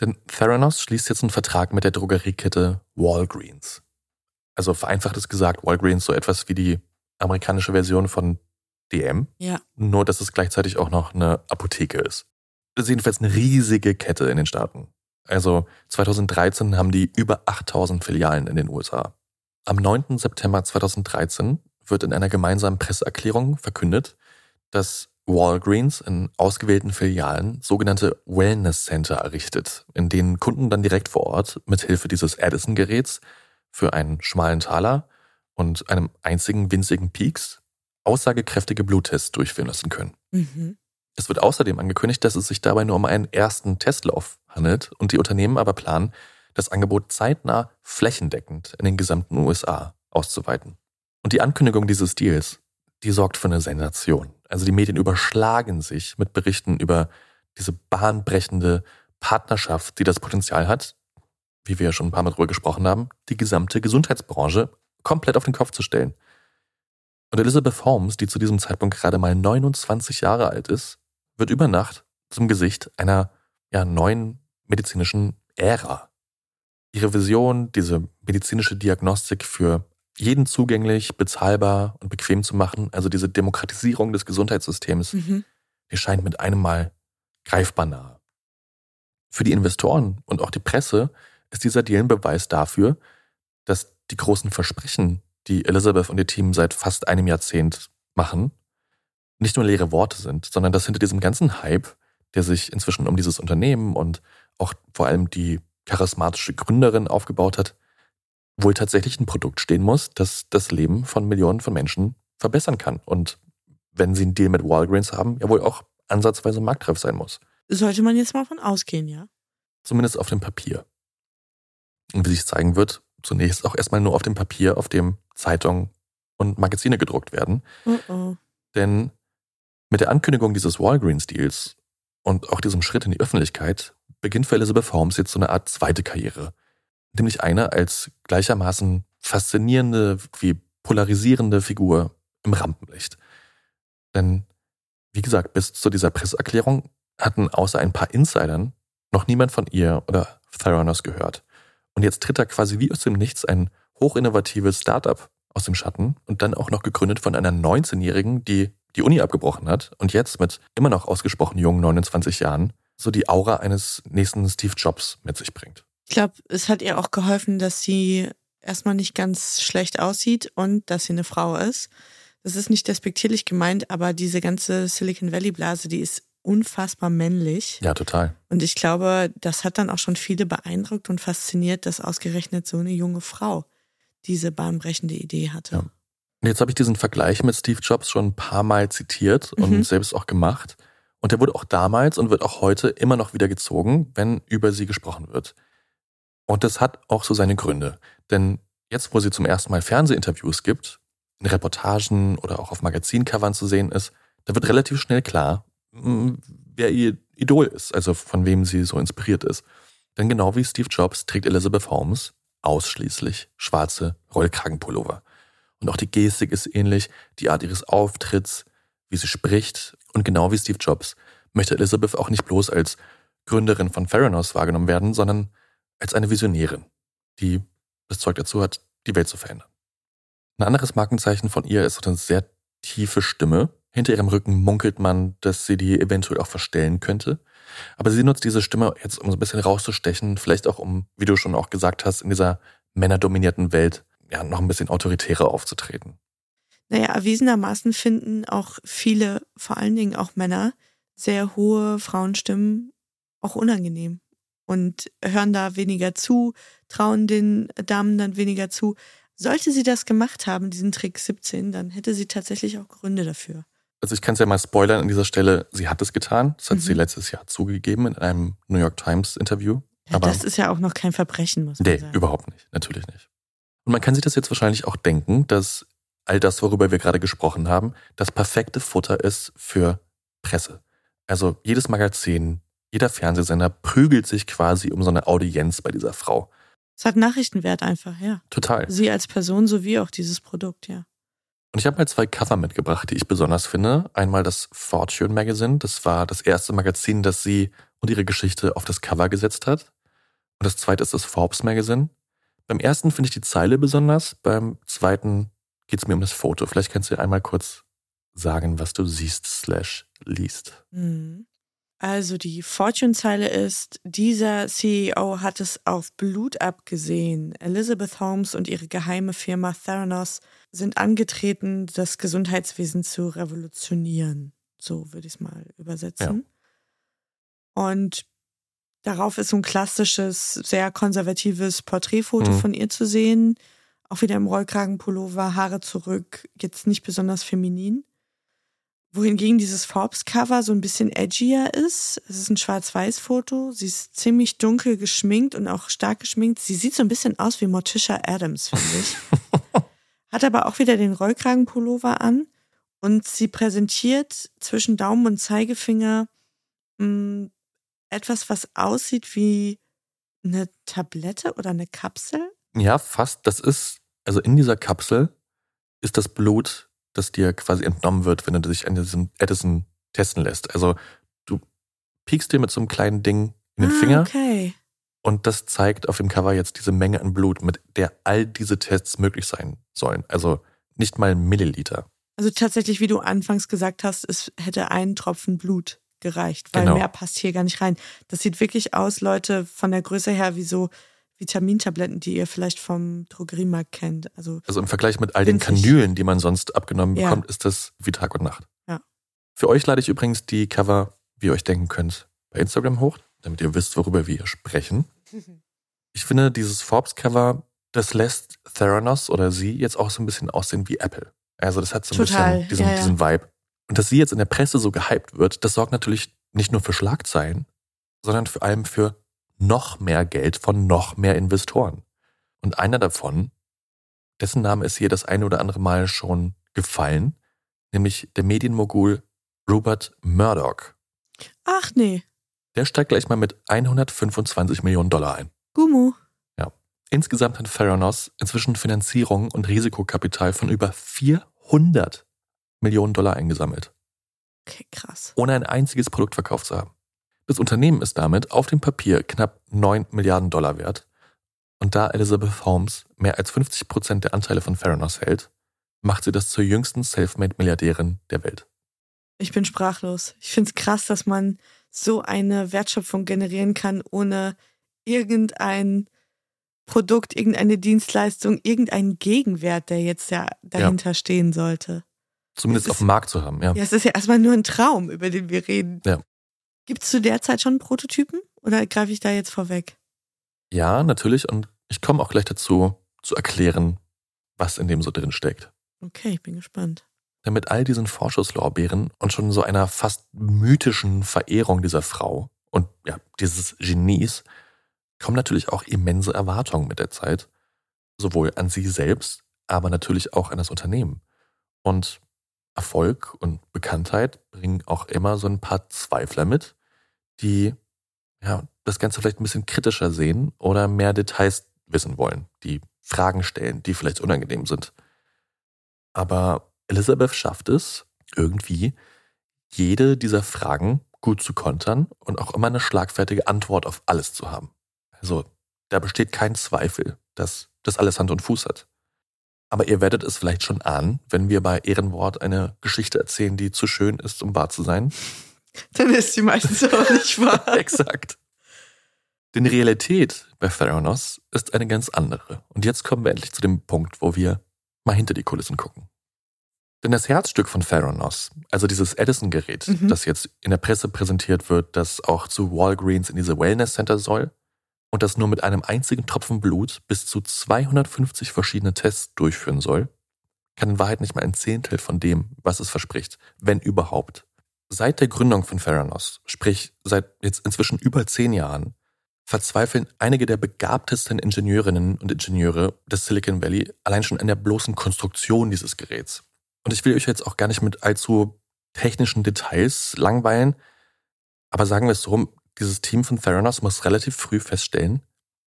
Denn Theranos schließt jetzt einen Vertrag mit der Drogeriekette Walgreens. Also vereinfachtes gesagt, Walgreens so etwas wie die amerikanische Version von DM, Ja. nur dass es gleichzeitig auch noch eine Apotheke ist. Das ist jedenfalls eine riesige Kette in den Staaten. Also 2013 haben die über 8000 Filialen in den USA. Am 9. September 2013 wird in einer gemeinsamen Presseerklärung verkündet, dass Walgreens in ausgewählten Filialen sogenannte Wellness Center errichtet, in denen Kunden dann direkt vor Ort mit Hilfe dieses Addison-Geräts für einen schmalen Taler und einem einzigen winzigen Peaks aussagekräftige Bluttests durchführen lassen können. Mhm. Es wird außerdem angekündigt, dass es sich dabei nur um einen ersten Testlauf handelt und die Unternehmen aber planen, das Angebot zeitnah flächendeckend in den gesamten USA auszuweiten. Und die Ankündigung dieses Deals, die sorgt für eine Sensation. Also die Medien überschlagen sich mit Berichten über diese bahnbrechende Partnerschaft, die das Potenzial hat, wie wir ja schon ein paar Mal drüber gesprochen haben, die gesamte Gesundheitsbranche komplett auf den Kopf zu stellen. Und Elizabeth Holmes, die zu diesem Zeitpunkt gerade mal 29 Jahre alt ist, wird über Nacht zum Gesicht einer ja, neuen medizinischen Ära. Ihre Vision, diese medizinische Diagnostik für jeden zugänglich, bezahlbar und bequem zu machen, also diese Demokratisierung des Gesundheitssystems, Mhm. die scheint mit einem Mal greifbar nahe. Für die Investoren und auch die Presse ist dieser Deal ein Beweis dafür, dass die großen Versprechen, die Elizabeth und ihr Team seit fast einem Jahrzehnt machen, nicht nur leere Worte sind, sondern dass hinter diesem ganzen Hype, der sich inzwischen um dieses Unternehmen und auch vor allem die charismatische Gründerin aufgebaut hat, wohl tatsächlich ein Produkt stehen muss, das das Leben von Millionen von Menschen verbessern kann. Und wenn sie einen Deal mit Walgreens haben, ja wohl auch ansatzweise marktreif sein muss. Sollte man jetzt mal von ausgehen, ja? Zumindest auf dem Papier. Und wie sich zeigen wird, zunächst auch erstmal nur auf dem Papier, auf dem Zeitungen und Magazine gedruckt werden. Oh oh. Denn mit der Ankündigung dieses Walgreens-Deals und auch diesem Schritt in die Öffentlichkeit beginnt für Elizabeth Holmes jetzt so eine Art zweite Karriere. Nämlich eine als gleichermaßen faszinierende wie polarisierende Figur im Rampenlicht. Denn, wie gesagt, bis zu dieser Presseerklärung hatten außer ein paar Insidern noch niemand von ihr oder Theranos gehört. Und jetzt tritt da quasi wie aus dem Nichts ein hochinnovatives Startup aus dem Schatten und dann auch noch gegründet von einer 19-Jährigen, die die Uni abgebrochen hat und jetzt mit immer noch ausgesprochen jungen 29 Jahren so die Aura eines nächsten Steve Jobs mit sich bringt. Ich glaube, es hat ihr auch geholfen, dass sie erstmal nicht ganz schlecht aussieht und dass sie eine Frau ist. Das ist nicht despektierlich gemeint, aber diese ganze Silicon Valley Blase, die ist unfassbar männlich. Ja, total. Und ich glaube, das hat dann auch schon viele beeindruckt und fasziniert, dass ausgerechnet so eine junge Frau diese bahnbrechende Idee hatte. Ja. Jetzt habe ich diesen Vergleich mit Steve Jobs schon ein paar Mal zitiert und Mhm. selbst auch gemacht. Und der wurde auch damals und wird auch heute immer noch wieder gezogen, wenn über sie gesprochen wird. Und das hat auch so seine Gründe. Denn jetzt, wo sie zum ersten Mal Fernsehinterviews gibt, in Reportagen oder auch auf Magazincovern zu sehen ist, da wird relativ schnell klar, mh, wer ihr Idol ist, also von wem sie so inspiriert ist. Denn genau wie Steve Jobs trägt Elizabeth Holmes ausschließlich schwarze Rollkragenpullover. Und auch die Gestik ist ähnlich, die Art ihres Auftritts, wie sie spricht. Und genau wie Steve Jobs möchte Elizabeth auch nicht bloß als Gründerin von Theranos wahrgenommen werden, sondern als eine Visionärin, die das Zeug dazu hat, die Welt zu verändern. Ein anderes Markenzeichen von ihr ist eine sehr tiefe Stimme. Hinter ihrem Rücken munkelt man, dass sie die eventuell auch verstellen könnte. Aber sie nutzt diese Stimme jetzt, um so ein bisschen rauszustechen, vielleicht auch um, wie du schon auch gesagt hast, in dieser männerdominierten Welt ja, noch ein bisschen autoritärer aufzutreten. Naja, erwiesenermaßen finden auch viele, vor allen Dingen auch Männer, sehr hohe Frauenstimmen auch unangenehm und hören da weniger zu, trauen den Damen dann weniger zu. Sollte sie das gemacht haben, diesen Trick 17, dann hätte sie tatsächlich auch Gründe dafür. Also ich kann es ja mal spoilern an dieser Stelle, sie hat es getan. Das hat Mhm. sie letztes Jahr zugegeben in einem New York Times Interview. Ja, Aber das ist ja auch noch kein Verbrechen, muss man nee, sagen. überhaupt nicht. Natürlich nicht. Und man kann sich das jetzt wahrscheinlich auch denken, dass all das, worüber wir gerade gesprochen haben, das perfekte Futter ist für Presse. Also jedes Magazin, jeder Fernsehsender prügelt sich quasi um so eine Audienz bei dieser Frau. Es hat Nachrichtenwert einfach, ja. Total. Sie als Person sowie auch dieses Produkt, ja. Und ich habe mal zwei Cover mitgebracht, die ich besonders finde. Einmal das Fortune Magazine. Das war das erste Magazin, das sie und ihre Geschichte auf das Cover gesetzt hat. Und das zweite ist das Forbes Magazine. Beim ersten finde ich die Zeile besonders. Beim zweiten geht es mir um das Foto. Vielleicht kannst du dir einmal kurz sagen, was du siehst slash liest. Mhm. Also die Fortune-Zeile ist, dieser CEO hat es auf Blut abgesehen. Elizabeth Holmes und ihre geheime Firma Theranos sind angetreten, das Gesundheitswesen zu revolutionieren. So würde ich es mal übersetzen. Ja. Und darauf ist so ein klassisches, sehr konservatives Porträtfoto mhm. von ihr zu sehen. Auch wieder im Rollkragenpullover, Haare zurück, jetzt nicht besonders feminin wohingegen dieses Forbes-Cover so ein bisschen edgier ist. Es ist ein Schwarz-Weiß-Foto. Sie ist ziemlich dunkel geschminkt und auch stark geschminkt. Sie sieht so ein bisschen aus wie Morticia Adams, finde ich. Hat aber auch wieder den Rollkragenpullover an. Und sie präsentiert zwischen Daumen und Zeigefinger mh, hm, etwas, was aussieht wie eine Tablette oder eine Kapsel. Ja, fast. Das ist, also in dieser Kapsel ist das Blut das dir quasi entnommen wird, wenn du dich an diesem Edison testen lässt. Also du piekst dir mit so einem kleinen Ding in den ah, Finger. Okay. Und das zeigt auf dem Cover jetzt diese Menge an Blut, mit der all diese Tests möglich sein sollen. Also nicht mal Milliliter. Also tatsächlich, wie du anfangs gesagt hast, es hätte ein Tropfen Blut gereicht, weil genau. mehr passt hier gar nicht rein. Das sieht wirklich aus, Leute, von der Größe her wie so Vitamintabletten, die ihr vielleicht vom Drogeriemarkt kennt. Also, also im Vergleich mit all den Kanülen, die man sonst abgenommen ja. bekommt, ist das wie Tag und Nacht. Ja. Für euch lade ich übrigens die Cover, wie ihr euch denken könnt, bei Instagram hoch, damit ihr wisst, worüber wir hier sprechen. Ich finde, dieses Forbes-Cover, das lässt Theranos oder sie jetzt auch so ein bisschen aussehen wie Apple. Also das hat so ein Total. bisschen diesen, ja, diesen Vibe. Und dass sie jetzt in der Presse so gehypt wird, das sorgt natürlich nicht nur für Schlagzeilen, sondern vor allem für noch mehr Geld von noch mehr Investoren. Und einer davon, dessen Name ist hier das eine oder andere Mal schon gefallen, nämlich der Medienmogul Rupert Murdoch. Ach nee. Der steigt gleich mal mit 125 Millionen Dollar ein. Gumu. Ja. Insgesamt hat Theranos inzwischen Finanzierung und Risikokapital von über 400 Millionen Dollar eingesammelt. Okay, krass. Ohne ein einziges Produkt verkauft zu haben. Das Unternehmen ist damit auf dem Papier knapp 9 Milliarden Dollar wert. Und da Elizabeth Holmes mehr als 50 Prozent der Anteile von Theranos hält, macht sie das zur jüngsten Selfmade-Milliardärin der Welt. Ich bin sprachlos. Ich finde es krass, dass man so eine Wertschöpfung generieren kann, ohne irgendein Produkt, irgendeine Dienstleistung, irgendeinen Gegenwert, der jetzt ja dahinter ja. stehen sollte. Zumindest ist, auf dem Markt zu haben, ja. Ja, es ist ja erstmal nur ein Traum, über den wir reden. Ja. Gibt es zu der Zeit schon Prototypen oder greife ich da jetzt vorweg? Ja, natürlich. Und ich komme auch gleich dazu, zu erklären, was in dem so drin steckt. Okay, ich bin gespannt. Denn mit all diesen Vorschusslorbeeren und schon so einer fast mythischen Verehrung dieser Frau und ja, dieses Genies kommen natürlich auch immense Erwartungen mit der Zeit. Sowohl an sie selbst, aber natürlich auch an das Unternehmen. Und Erfolg und Bekanntheit bringen auch immer so ein paar Zweifler mit, die ja, das Ganze vielleicht ein bisschen kritischer sehen oder mehr Details wissen wollen, die Fragen stellen, die vielleicht unangenehm sind. Aber Elisabeth schafft es irgendwie, jede dieser Fragen gut zu kontern und auch immer eine schlagfertige Antwort auf alles zu haben. Also da besteht kein Zweifel, dass das alles Hand und Fuß hat. Aber ihr werdet es vielleicht schon ahnen, wenn wir bei Ehrenwort eine Geschichte erzählen, die zu schön ist, um wahr zu sein. Dann ist sie meistens auch nicht wahr. Exakt. Denn die Realität bei Theranos ist eine ganz andere. Und jetzt kommen wir endlich zu dem Punkt, wo wir mal hinter die Kulissen gucken. Denn das Herzstück von Theranos, also dieses Edison-Gerät, mhm. das jetzt in der Presse präsentiert wird, das auch zu Walgreens in diese Wellness Center soll, und das nur mit einem einzigen Tropfen Blut bis zu 250 verschiedene Tests durchführen soll, kann in Wahrheit nicht mal ein Zehntel von dem, was es verspricht, wenn überhaupt. Seit der Gründung von Theranos, sprich seit jetzt inzwischen über zehn Jahren, verzweifeln einige der begabtesten Ingenieurinnen und Ingenieure des Silicon Valley allein schon an der bloßen Konstruktion dieses Geräts. Und ich will euch jetzt auch gar nicht mit allzu technischen Details langweilen, aber sagen wir es so, dieses Team von Theranos muss relativ früh feststellen,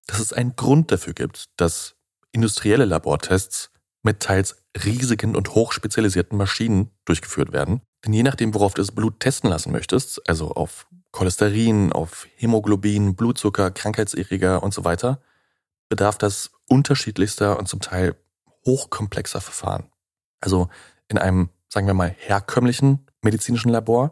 dass es einen Grund dafür gibt, dass industrielle Labortests mit teils riesigen und hochspezialisierten Maschinen durchgeführt werden. Denn je nachdem, worauf du das Blut testen lassen möchtest, also auf Cholesterin, auf Hämoglobin, Blutzucker, Krankheitserreger und so weiter, bedarf das unterschiedlichster und zum Teil hochkomplexer Verfahren. Also in einem, sagen wir mal, herkömmlichen medizinischen Labor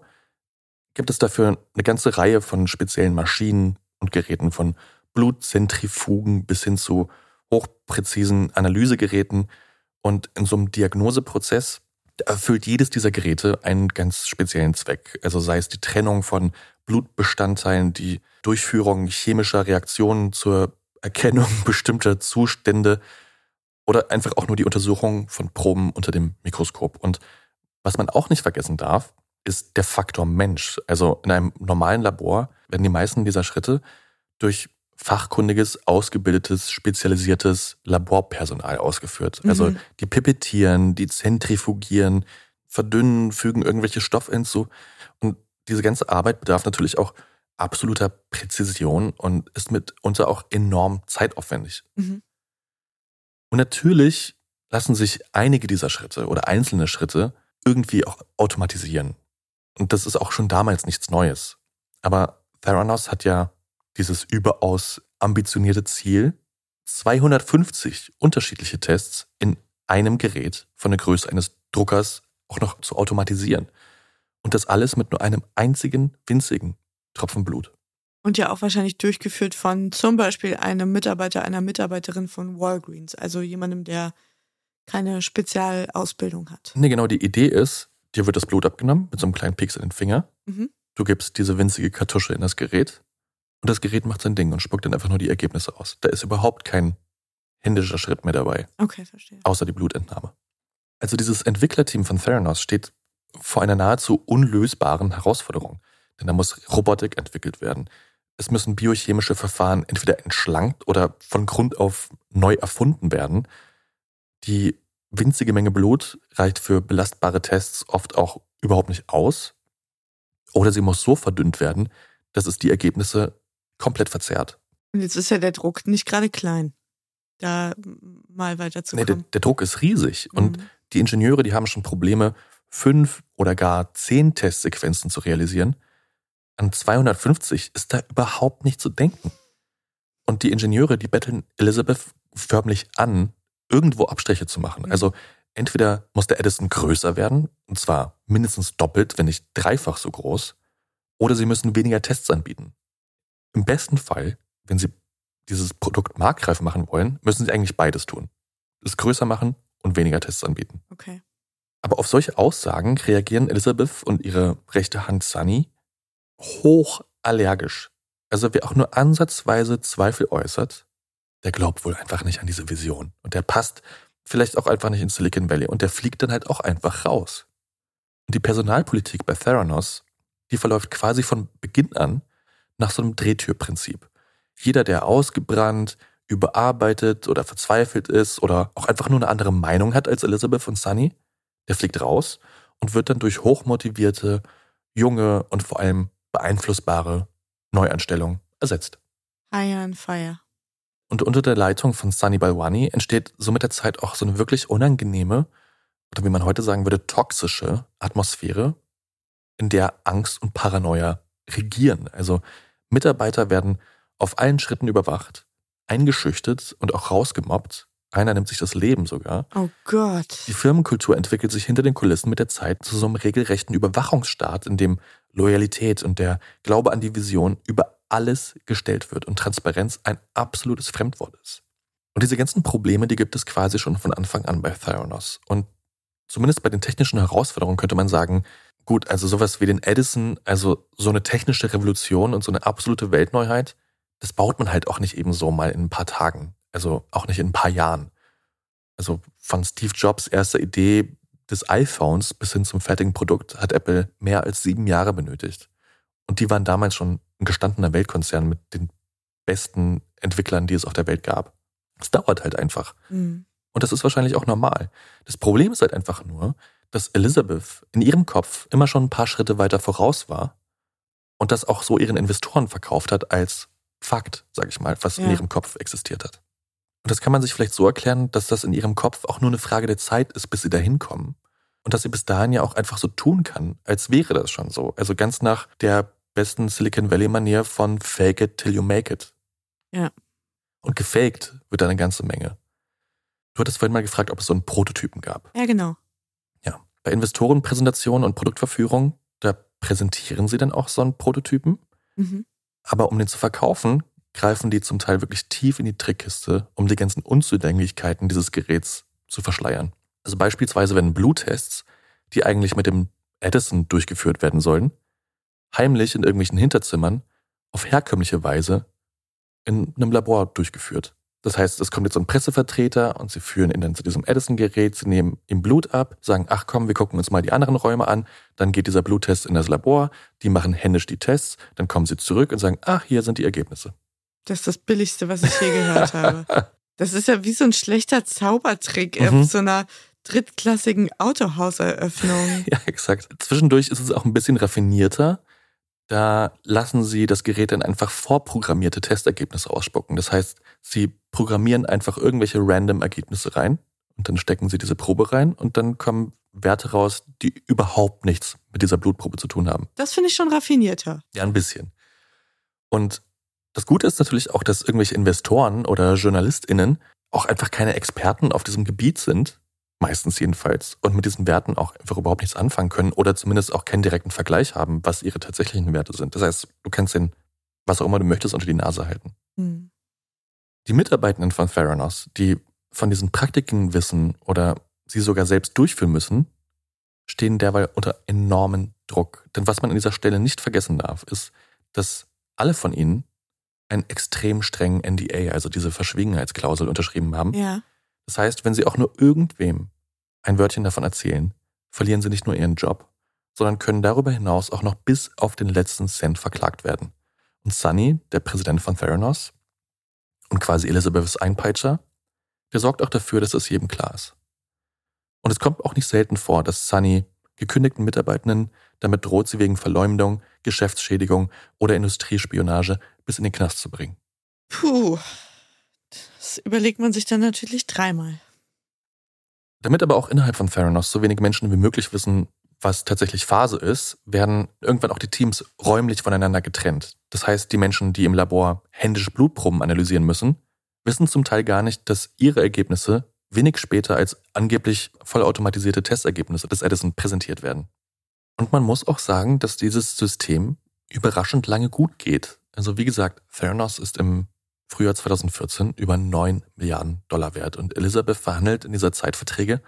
gibt es dafür eine ganze Reihe von speziellen Maschinen und Geräten, von Blutzentrifugen bis hin zu hochpräzisen Analysegeräten. Und in so einem Diagnoseprozess erfüllt jedes dieser Geräte einen ganz speziellen Zweck. Also sei es die Trennung von Blutbestandteilen, die Durchführung chemischer Reaktionen zur Erkennung bestimmter Zustände oder einfach auch nur die Untersuchung von Proben unter dem Mikroskop. Und was man auch nicht vergessen darf, ist der Faktor Mensch. Also in einem normalen Labor werden die meisten dieser Schritte durch fachkundiges, ausgebildetes, spezialisiertes Laborpersonal ausgeführt. Also mhm. die pipettieren, die zentrifugieren, verdünnen, fügen irgendwelche Stoffe hinzu. Und diese ganze Arbeit bedarf natürlich auch absoluter Präzision und ist mitunter auch enorm zeitaufwendig. Mhm. Und natürlich lassen sich einige dieser Schritte oder einzelne Schritte irgendwie auch automatisieren. Und das ist auch schon damals nichts Neues. Aber Theranos hat ja dieses überaus ambitionierte Ziel, 250 unterschiedliche Tests in einem Gerät von der Größe eines Druckers auch noch zu automatisieren. Und das alles mit nur einem einzigen winzigen Tropfen Blut. Und ja auch wahrscheinlich durchgeführt von zum Beispiel einem Mitarbeiter, einer Mitarbeiterin von Walgreens, also jemandem, der keine Spezialausbildung hat. Nee, genau, die Idee ist, dir wird das Blut abgenommen mit so einem kleinen Pieks in den Finger. Mhm. Du gibst diese winzige Kartusche in das Gerät und das Gerät macht sein Ding und spuckt dann einfach nur die Ergebnisse aus. Da ist überhaupt kein händischer Schritt mehr dabei. Okay, verstehe. Außer die Blutentnahme. Also dieses Entwicklerteam von Theranos steht vor einer nahezu unlösbaren Herausforderung. Denn da muss Robotik entwickelt werden. Es müssen biochemische Verfahren entweder entschlankt oder von Grund auf neu erfunden werden. Die winzige Menge Blut reicht für belastbare Tests oft auch überhaupt nicht aus. Oder sie muss so verdünnt werden, dass es die Ergebnisse komplett verzerrt. Und jetzt ist ja der Druck nicht gerade klein, da mal weiterzukommen. Nee, der, der Druck ist riesig. Mhm. Und die Ingenieure, die haben schon Probleme, fünf oder gar zehn Testsequenzen zu realisieren. An 250 ist da überhaupt nicht zu denken. Und die Ingenieure, die betteln Elizabeth förmlich an, irgendwo Abstriche zu machen. Mhm. Also entweder muss der Edison größer werden, und zwar mindestens doppelt, wenn nicht dreifach so groß, oder sie müssen weniger Tests anbieten. Im besten Fall, wenn sie dieses Produkt marktreif machen wollen, müssen sie eigentlich beides tun. Es größer machen und weniger Tests anbieten. Okay. Aber auf solche Aussagen reagieren Elizabeth und ihre rechte Hand Sunny hoch allergisch. Also wer auch nur ansatzweise Zweifel äußert, der glaubt wohl einfach nicht an diese Vision. Und der passt vielleicht auch einfach nicht in Silicon Valley und der fliegt dann halt auch einfach raus. Und die Personalpolitik bei Theranos, die verläuft quasi von Beginn an nach so einem Drehtürprinzip. Jeder, der ausgebrannt, überarbeitet oder verzweifelt ist oder auch einfach nur eine andere Meinung hat als Elizabeth und Sunny, der fliegt raus und wird dann durch hochmotivierte, junge und vor allem beeinflussbare Neuanstellung ersetzt. Fire and Fire. Und unter der Leitung von Sunny Balwani entsteht so mit der Zeit auch so eine wirklich unangenehme, oder wie man heute sagen würde, toxische Atmosphäre, in der Angst und Paranoia regieren. Also Mitarbeiter werden auf allen Schritten überwacht, eingeschüchtert und auch rausgemobbt. Einer nimmt sich das Leben sogar. Oh Gott. Die Firmenkultur entwickelt sich hinter den Kulissen mit der Zeit zu so einem regelrechten Überwachungsstaat, in dem Loyalität und der Glaube an die Vision über alles gestellt wird und Transparenz ein absolutes Fremdwort ist. Und diese ganzen Probleme, die gibt es quasi schon von Anfang an bei Theranos. Und zumindest bei den technischen Herausforderungen könnte man sagen, gut, also sowas wie den Edison, also so eine technische Revolution und so eine absolute Weltneuheit, das baut man halt auch nicht eben so mal in ein paar Tagen. Also auch nicht in ein paar Jahren. Also von Steve Jobs erster Idee des iPhones bis hin zum fertigen Produkt hat Apple mehr als sieben Jahre benötigt. Und die waren damals schon ein gestandener Weltkonzern mit den besten Entwicklern, die es auf der Welt gab. Es dauert halt einfach. Mhm. Und das ist wahrscheinlich auch normal. Das Problem ist halt einfach nur, dass Elizabeth in ihrem Kopf immer schon ein paar Schritte weiter voraus war und das auch so ihren Investoren verkauft hat als Fakt, sag ich mal, was ja. in ihrem Kopf existiert hat. Und das kann man sich vielleicht so erklären, dass das in ihrem Kopf auch nur eine Frage der Zeit ist, bis sie dahin kommen. Und dass sie bis dahin ja auch einfach so tun kann, als wäre das schon so. Also ganz nach der besten Silicon Valley-Manier von Fake it till you make it. Ja. Und gefaked wird eine ganze Menge. Du hattest vorhin mal gefragt, ob es so einen Prototypen gab. Ja, genau. Ja. Bei Investorenpräsentationen und Produktverführung, da präsentieren sie dann auch so einen Prototypen. Mhm. Aber um den zu verkaufen, greifen die zum Teil wirklich tief in die Trickkiste, um die ganzen Unzulänglichkeiten dieses Geräts zu verschleiern. Also beispielsweise werden Bluttests, die eigentlich mit dem Edison durchgeführt werden sollen, heimlich in irgendwelchen Hinterzimmern auf herkömmliche Weise in einem Labor durchgeführt. Das heißt, es kommt jetzt so ein Pressevertreter und sie führen ihn dann zu diesem Edison-Gerät, sie nehmen ihm Blut ab, sagen, ach komm, wir gucken uns mal die anderen Räume an, dann geht dieser Bluttest in das Labor, die machen händisch die Tests, dann kommen sie zurück und sagen, ach, hier sind die Ergebnisse. Das ist das Billigste, was ich je gehört habe. Das ist ja wie so ein schlechter Zaubertrick Mhm. auf so einer drittklassigen Autohauseröffnung. Ja, exakt. Zwischendurch ist es auch ein bisschen raffinierter. Da lassen sie das Gerät dann einfach vorprogrammierte Testergebnisse ausspucken. Das heißt, sie programmieren einfach irgendwelche random Ergebnisse rein und dann stecken sie diese Probe rein und dann kommen Werte raus, die überhaupt nichts mit dieser Blutprobe zu tun haben. Das finde ich schon raffinierter. Ja, ein bisschen. Und das Gute ist natürlich auch, dass irgendwelche Investoren oder JournalistInnen auch einfach keine Experten auf diesem Gebiet sind, meistens jedenfalls, und mit diesen Werten auch einfach überhaupt nichts anfangen können oder zumindest auch keinen direkten Vergleich haben, was ihre tatsächlichen Werte sind. Das heißt, du kannst den, was auch immer du möchtest, unter die Nase halten. Hm. Die Mitarbeitenden von Theranos, die von diesen Praktiken wissen oder sie sogar selbst durchführen müssen, stehen derweil unter enormen Druck. Denn was man an dieser Stelle nicht vergessen darf, ist, dass alle von ihnen einen extrem strengen NDA, also diese Verschwiegenheitsklausel, unterschrieben haben. Ja. Das heißt, wenn sie auch nur irgendwem ein Wörtchen davon erzählen, verlieren sie nicht nur ihren Job, sondern können darüber hinaus auch noch bis auf den letzten Cent verklagt werden. Und Sunny, der Präsident von Theranos und quasi Elizabeths Einpeitscher, der sorgt auch dafür, dass das jedem klar ist. Und es kommt auch nicht selten vor, dass Sunny gekündigten Mitarbeitenden damit droht, sie wegen Verleumdung, Geschäftsschädigung oder Industriespionage bis in den Knast zu bringen. Puh. Das überlegt man sich dann natürlich dreimal. Damit aber auch innerhalb von Theranos so wenig Menschen wie möglich wissen, was tatsächlich Phase ist, werden irgendwann auch die Teams räumlich voneinander getrennt. Das heißt, die Menschen, die im Labor händisch Blutproben analysieren müssen, wissen zum Teil gar nicht, dass ihre Ergebnisse wenig später als angeblich vollautomatisierte Testergebnisse des Edison präsentiert werden. Und man muss auch sagen, dass dieses System überraschend lange gut geht. Also wie gesagt, Theranos ist im Frühjahr 2014 über 9 Milliarden Dollar wert und Elizabeth verhandelt in dieser Zeit Verträge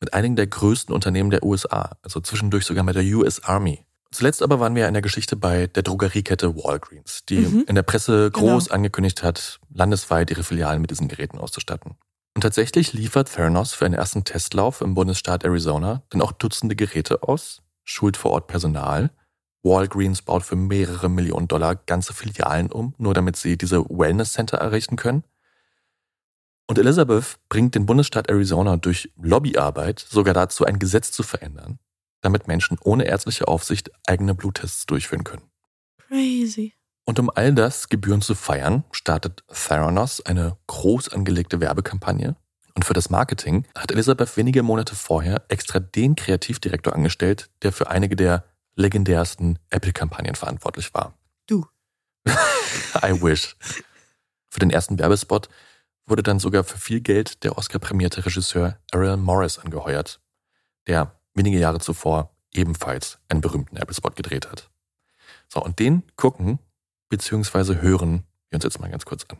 mit einigen der größten Unternehmen der USA, also zwischendurch sogar mit der US Army. Zuletzt aber waren wir in der Geschichte bei der Drogeriekette Walgreens, die Mhm. in der Presse groß Genau. angekündigt hat, landesweit ihre Filialen mit diesen Geräten auszustatten. Und tatsächlich liefert Theranos für einen ersten Testlauf im Bundesstaat Arizona dann auch Dutzende Geräte aus, schult vor Ort Personal. Walgreens baut für mehrere Millionen Dollar ganze Filialen um, nur damit sie diese Wellness Center errichten können. Und Elizabeth bringt den Bundesstaat Arizona durch Lobbyarbeit sogar dazu, ein Gesetz zu verändern, damit Menschen ohne ärztliche Aufsicht eigene Bluttests durchführen können. Crazy. Und um all das gebührend zu feiern, startet Theranos eine groß angelegte Werbekampagne. Und für das Marketing hat Elisabeth wenige Monate vorher extra den Kreativdirektor angestellt, der für einige der legendärsten Apple-Kampagnen verantwortlich war. Du. I wish. Für den ersten Werbespot wurde dann sogar für viel Geld der Oscar-prämierte Regisseur Errol Morris angeheuert, der wenige Jahre zuvor ebenfalls einen berühmten Apple-Spot gedreht hat. So, und den gucken beziehungsweise hören wir uns jetzt mal ganz kurz an.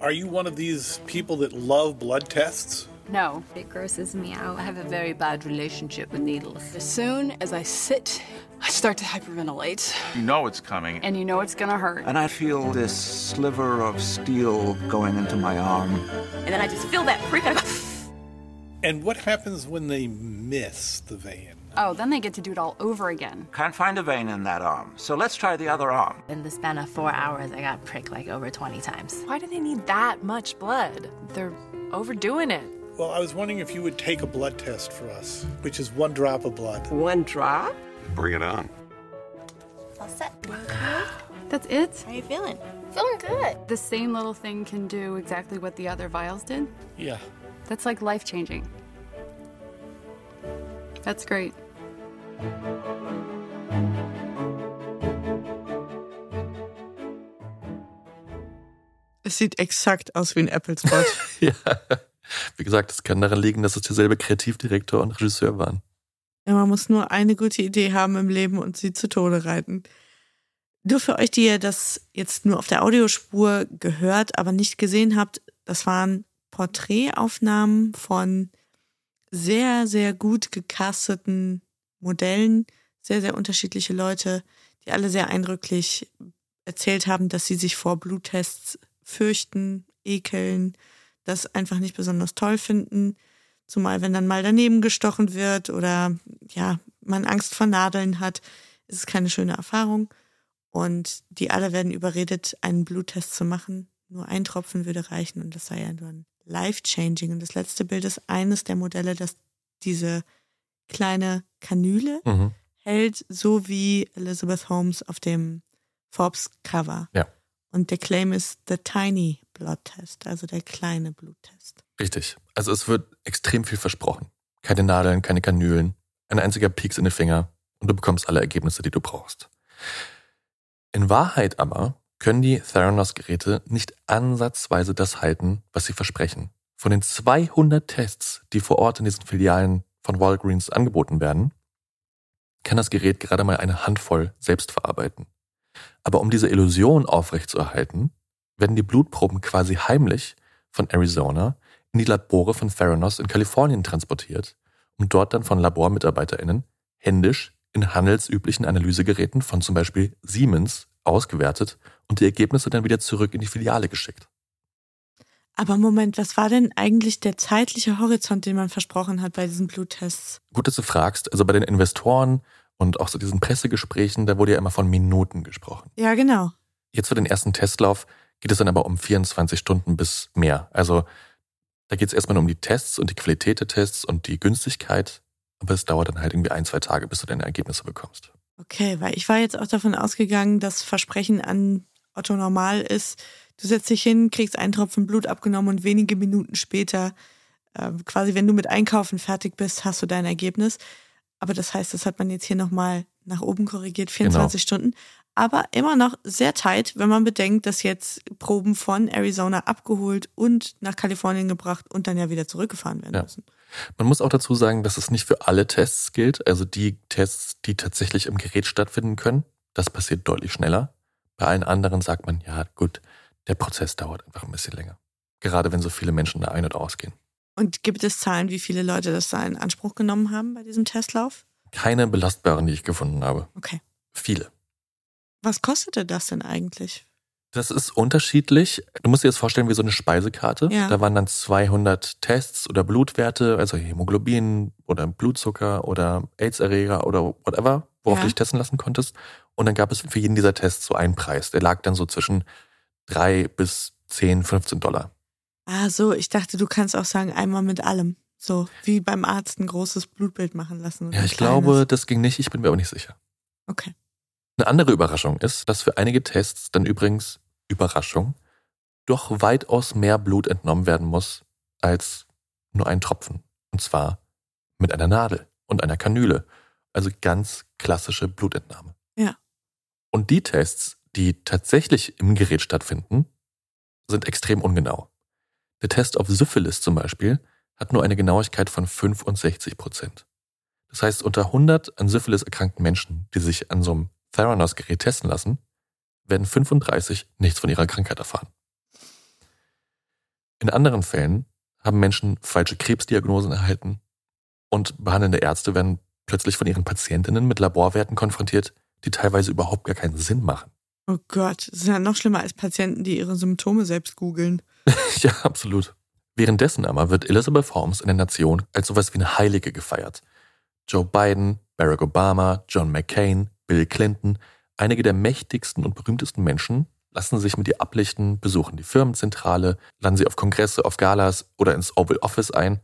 Are you one of these people that love blood tests? No. It grosses me out. I have a very bad relationship with needles. As soon as I sit, I start to hyperventilate. You know it's coming. And you know it's gonna hurt. And I feel this sliver of steel going into my arm. And then I just feel that prick. and And what happens when they miss the vein? oh, then they get to do it all over again. Can't find a vein in that arm. So let's try the other arm. In the span of four hours, I got pricked like over 20 times. Why do they need that much blood? They're overdoing it. Well, I was wondering if you would take a blood test for us, which is one drop of blood. One drop? Bring it on. All set. That's it? How are you feeling? Feeling good. The same little thing can do exactly what the other vials did? Yeah. That's like life changing. That's great. Es sieht exakt aus wie ein Apple-Spot. ja. Wie gesagt, es kann daran liegen, dass es derselbe Kreativdirektor und Regisseur waren. Ja, man muss nur eine gute Idee haben im Leben und sie zu Tode reiten. Nur für euch, die ihr das jetzt nur auf der Audiospur gehört, aber nicht gesehen habt, das waren Porträtaufnahmen von sehr, sehr gut gecasteten Modellen, sehr, sehr unterschiedliche Leute, die alle sehr eindrücklich erzählt haben, dass sie sich vor Bluttests fürchten, ekeln, das einfach nicht besonders toll finden. Zumal wenn dann mal daneben gestochen wird oder ja, man Angst vor Nadeln hat, ist es keine schöne Erfahrung. Und die alle werden überredet, einen Bluttest zu machen. Nur ein Tropfen würde reichen und das sei ja ein life-changing. Und das letzte Bild ist eines der Modelle, das diese kleine Kanüle mhm. hält, so wie Elizabeth Holmes auf dem Forbes-Cover. Ja. Und der Claim ist The Tiny Blood Test, also der kleine Bluttest. Richtig. Also es wird extrem viel versprochen. Keine Nadeln, keine Kanülen, ein einziger Pieks in den Finger und du bekommst alle Ergebnisse, die du brauchst. In Wahrheit aber können die Theranos-Geräte nicht ansatzweise das halten, was sie versprechen. Von den 200 Tests, die vor Ort in diesen Filialen von Walgreens angeboten werden, kann das Gerät gerade mal eine Handvoll selbst verarbeiten. Aber um diese Illusion aufrechtzuerhalten, werden die Blutproben quasi heimlich von Arizona in die Labore von Theranos in Kalifornien transportiert, um dort dann von LabormitarbeiterInnen händisch in handelsüblichen Analysegeräten von zum Beispiel Siemens ausgewertet und die Ergebnisse dann wieder zurück in die Filiale geschickt. Aber Moment, was war denn eigentlich der zeitliche Horizont, den man versprochen hat bei diesen Bluttests? Gut, dass du fragst. Also bei den Investoren und auch so diesen Pressegesprächen, da wurde ja immer von Minuten gesprochen. Ja, genau. Jetzt für den ersten Testlauf geht es dann aber um 24 Stunden bis mehr. Also da geht es erstmal nur um die Tests und die Qualität der Tests und die Günstigkeit aber es dauert dann halt irgendwie ein, zwei Tage, bis du deine Ergebnisse bekommst. Okay, weil ich war jetzt auch davon ausgegangen, dass Versprechen an Otto normal ist. Du setzt dich hin, kriegst einen Tropfen Blut abgenommen und wenige Minuten später, äh, quasi wenn du mit Einkaufen fertig bist, hast du dein Ergebnis. Aber das heißt, das hat man jetzt hier nochmal nach oben korrigiert, 24 genau. Stunden. Aber immer noch sehr tight, wenn man bedenkt, dass jetzt Proben von Arizona abgeholt und nach Kalifornien gebracht und dann ja wieder zurückgefahren werden ja. müssen. Man muss auch dazu sagen, dass es nicht für alle Tests gilt. Also die Tests, die tatsächlich im Gerät stattfinden können, das passiert deutlich schneller. Bei allen anderen sagt man, ja gut, der Prozess dauert einfach ein bisschen länger. Gerade wenn so viele Menschen da ein- und ausgehen. Und gibt es Zahlen, wie viele Leute das da in Anspruch genommen haben bei diesem Testlauf? Keine belastbaren, die ich gefunden habe. Okay. Viele. Was kostete das denn eigentlich? Das ist unterschiedlich. Du musst dir das vorstellen wie so eine Speisekarte. Ja. Da waren dann 200 Tests oder Blutwerte, also Hämoglobin oder Blutzucker oder AIDS-Erreger oder whatever, worauf ja. du dich testen lassen konntest. Und dann gab es für jeden dieser Tests so einen Preis. Der lag dann so zwischen drei bis 10, 15 Dollar. Ah, so. Ich dachte, du kannst auch sagen, einmal mit allem. So, wie beim Arzt ein großes Blutbild machen lassen. Ja, ich glaube, das ging nicht. Ich bin mir aber nicht sicher. Okay. Eine andere Überraschung ist, dass für einige Tests dann übrigens Überraschung, doch weitaus mehr Blut entnommen werden muss als nur ein Tropfen. Und zwar mit einer Nadel und einer Kanüle. Also ganz klassische Blutentnahme. Ja. Und die Tests, die tatsächlich im Gerät stattfinden, sind extrem ungenau. Der Test auf Syphilis zum Beispiel hat nur eine Genauigkeit von 65 Prozent. Das heißt, unter 100 an Syphilis erkrankten Menschen, die sich an so einem Theranos-Gerät testen lassen, werden 35 nichts von ihrer Krankheit erfahren. In anderen Fällen haben Menschen falsche Krebsdiagnosen erhalten und behandelnde Ärzte werden plötzlich von ihren Patientinnen mit Laborwerten konfrontiert, die teilweise überhaupt gar keinen Sinn machen. Oh Gott, das ist ja noch schlimmer als Patienten, die ihre Symptome selbst googeln. ja, absolut. Währenddessen aber wird Elizabeth Holmes in der Nation als sowas wie eine Heilige gefeiert. Joe Biden, Barack Obama, John McCain, Bill Clinton Einige der mächtigsten und berühmtesten Menschen lassen sich mit ihr ablichten, besuchen die Firmenzentrale, laden sie auf Kongresse, auf Galas oder ins Oval Office ein.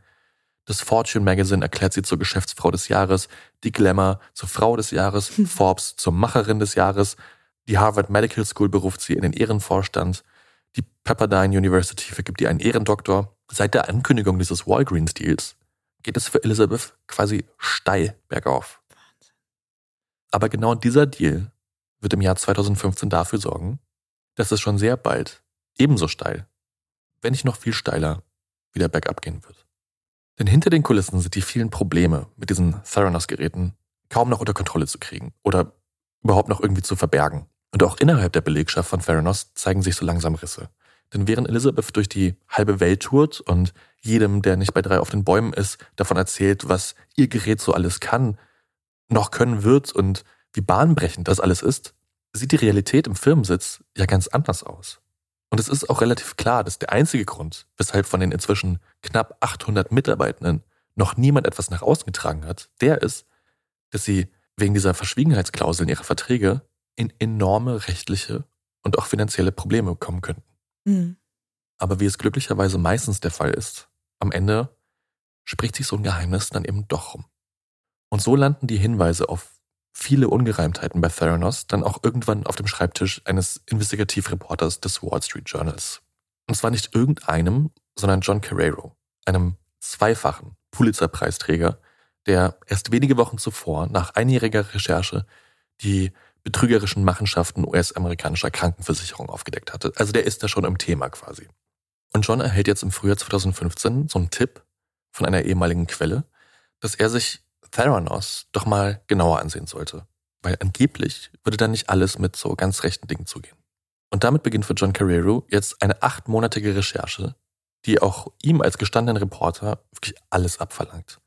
Das Fortune Magazine erklärt sie zur Geschäftsfrau des Jahres, die Glamour zur Frau des Jahres, hm. Forbes zur Macherin des Jahres, die Harvard Medical School beruft sie in den Ehrenvorstand, die Pepperdine University vergibt ihr einen Ehrendoktor. Seit der Ankündigung dieses Walgreens-Deals geht es für Elizabeth quasi steil bergauf. Aber genau dieser Deal wird im Jahr 2015 dafür sorgen, dass es schon sehr bald ebenso steil, wenn nicht noch viel steiler, wieder bergab gehen wird. Denn hinter den Kulissen sind die vielen Probleme mit diesen Theranos-Geräten kaum noch unter Kontrolle zu kriegen oder überhaupt noch irgendwie zu verbergen. Und auch innerhalb der Belegschaft von Theranos zeigen sich so langsam Risse. Denn während Elizabeth durch die halbe Welt tourt und jedem, der nicht bei drei auf den Bäumen ist, davon erzählt, was ihr Gerät so alles kann, noch können wird und wie bahnbrechend das alles ist, sieht die Realität im Firmensitz ja ganz anders aus. Und es ist auch relativ klar, dass der einzige Grund, weshalb von den inzwischen knapp 800 Mitarbeitenden noch niemand etwas nach außen getragen hat, der ist, dass sie wegen dieser Verschwiegenheitsklauseln ihrer Verträge in enorme rechtliche und auch finanzielle Probleme kommen könnten. Mhm. Aber wie es glücklicherweise meistens der Fall ist, am Ende spricht sich so ein Geheimnis dann eben doch rum. Und so landen die Hinweise auf viele Ungereimtheiten bei Theranos dann auch irgendwann auf dem Schreibtisch eines Investigativreporters des Wall Street Journals. Und zwar nicht irgendeinem, sondern John Carrero, einem zweifachen Pulitzer-Preisträger, der erst wenige Wochen zuvor nach einjähriger Recherche die betrügerischen Machenschaften US-amerikanischer Krankenversicherung aufgedeckt hatte. Also der ist da schon im Thema quasi. Und John erhält jetzt im Frühjahr 2015 so einen Tipp von einer ehemaligen Quelle, dass er sich Theranos doch mal genauer ansehen sollte. Weil angeblich würde da nicht alles mit so ganz rechten Dingen zugehen. Und damit beginnt für John Carrero jetzt eine achtmonatige Recherche, die auch ihm als gestandenen Reporter wirklich alles abverlangt.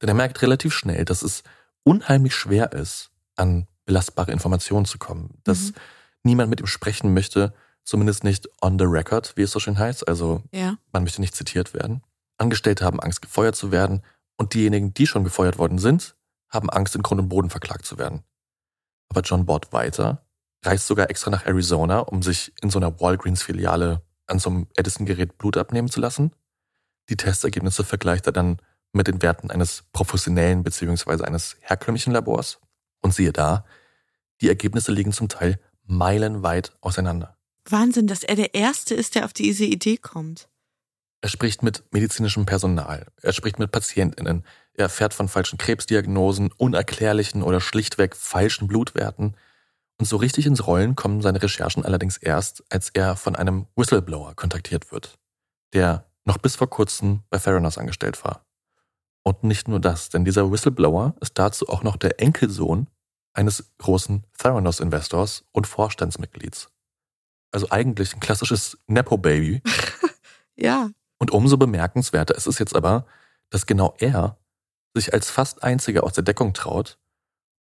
Denn er merkt relativ schnell, dass es unheimlich schwer ist, an belastbare Informationen zu kommen. Dass mhm. niemand mit ihm sprechen möchte, zumindest nicht on the record, wie es so schön heißt. Also ja. man möchte nicht zitiert werden. Angestellte haben Angst, gefeuert zu werden. Und diejenigen, die schon gefeuert worden sind, haben Angst, in Grund und Boden verklagt zu werden. Aber John bohrt weiter, reist sogar extra nach Arizona, um sich in so einer Walgreens-Filiale an so einem Edison-Gerät Blut abnehmen zu lassen. Die Testergebnisse vergleicht er dann mit den Werten eines professionellen bzw. eines herkömmlichen Labors. Und siehe da, die Ergebnisse liegen zum Teil meilenweit auseinander. Wahnsinn, dass er der Erste ist, der auf diese Idee kommt. Er spricht mit medizinischem Personal, er spricht mit Patientinnen, er erfährt von falschen Krebsdiagnosen, unerklärlichen oder schlichtweg falschen Blutwerten. Und so richtig ins Rollen kommen seine Recherchen allerdings erst, als er von einem Whistleblower kontaktiert wird, der noch bis vor kurzem bei Theranos angestellt war. Und nicht nur das, denn dieser Whistleblower ist dazu auch noch der Enkelsohn eines großen Theranos-Investors und Vorstandsmitglieds. Also eigentlich ein klassisches Nepo-Baby. ja. Und umso bemerkenswerter ist es jetzt aber, dass genau er sich als fast einziger aus der Deckung traut,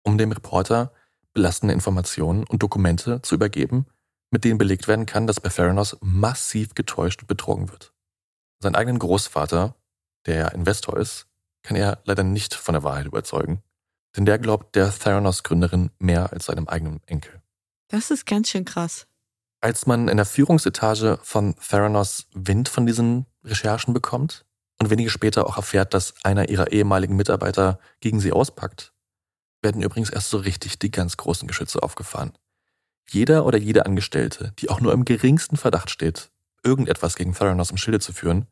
um dem Reporter belastende Informationen und Dokumente zu übergeben, mit denen belegt werden kann, dass bei Theranos massiv getäuscht und betrogen wird. Sein eigenen Großvater, der Investor ist, kann er leider nicht von der Wahrheit überzeugen. Denn der glaubt der Theranos-Gründerin mehr als seinem eigenen Enkel. Das ist ganz schön krass. Als man in der Führungsetage von Theranos Wind von diesen Recherchen bekommt und wenige später auch erfährt, dass einer ihrer ehemaligen Mitarbeiter gegen sie auspackt, werden übrigens erst so richtig die ganz großen Geschütze aufgefahren. Jeder oder jede Angestellte, die auch nur im geringsten Verdacht steht, irgendetwas gegen Theranos im Schilde zu führen,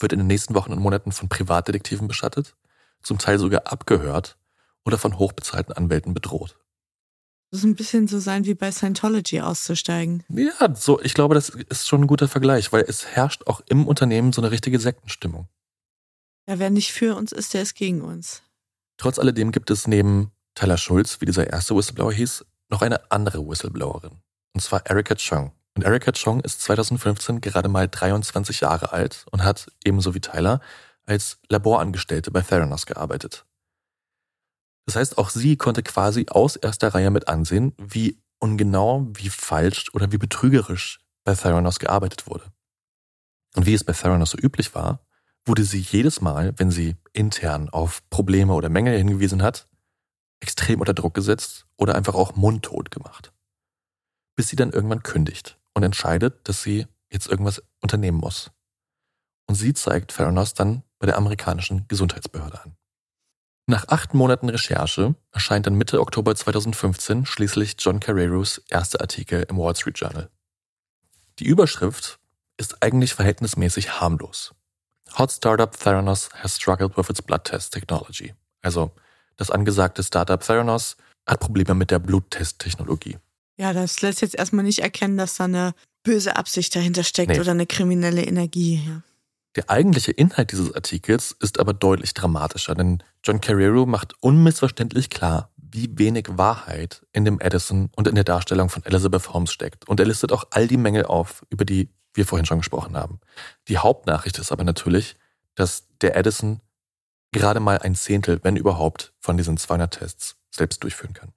wird in den nächsten Wochen und Monaten von Privatdetektiven beschattet, zum Teil sogar abgehört oder von hochbezahlten Anwälten bedroht. Das ist ein bisschen so sein wie bei Scientology auszusteigen. Ja, so, ich glaube, das ist schon ein guter Vergleich, weil es herrscht auch im Unternehmen so eine richtige Sektenstimmung. Ja, wer nicht für uns ist, der ist gegen uns. Trotz alledem gibt es neben Tyler Schulz, wie dieser erste Whistleblower hieß, noch eine andere Whistleblowerin. Und zwar Erika Chung. Und Erika Chong ist 2015 gerade mal 23 Jahre alt und hat, ebenso wie Tyler, als Laborangestellte bei Theranos gearbeitet. Das heißt, auch sie konnte quasi aus erster Reihe mit ansehen, wie ungenau, wie falsch oder wie betrügerisch bei Theranos gearbeitet wurde. Und wie es bei Theranos so üblich war, wurde sie jedes Mal, wenn sie intern auf Probleme oder Mängel hingewiesen hat, extrem unter Druck gesetzt oder einfach auch mundtot gemacht. Bis sie dann irgendwann kündigt und entscheidet, dass sie jetzt irgendwas unternehmen muss. Und sie zeigt Theranos dann bei der amerikanischen Gesundheitsbehörde an. Nach acht Monaten Recherche erscheint dann Mitte Oktober 2015 schließlich John Carreros erster Artikel im Wall Street Journal. Die Überschrift ist eigentlich verhältnismäßig harmlos. Hot Startup Theranos has struggled with its blood test technology. Also das angesagte Startup Theranos hat Probleme mit der Bluttesttechnologie. Ja, das lässt jetzt erstmal nicht erkennen, dass da eine böse Absicht dahinter steckt nee. oder eine kriminelle Energie. Ja. Der eigentliche Inhalt dieses Artikels ist aber deutlich dramatischer, denn John Carrero macht unmissverständlich klar, wie wenig Wahrheit in dem Edison und in der Darstellung von Elizabeth Holmes steckt. Und er listet auch all die Mängel auf, über die wir vorhin schon gesprochen haben. Die Hauptnachricht ist aber natürlich, dass der Edison gerade mal ein Zehntel, wenn überhaupt, von diesen 200 Tests selbst durchführen kann.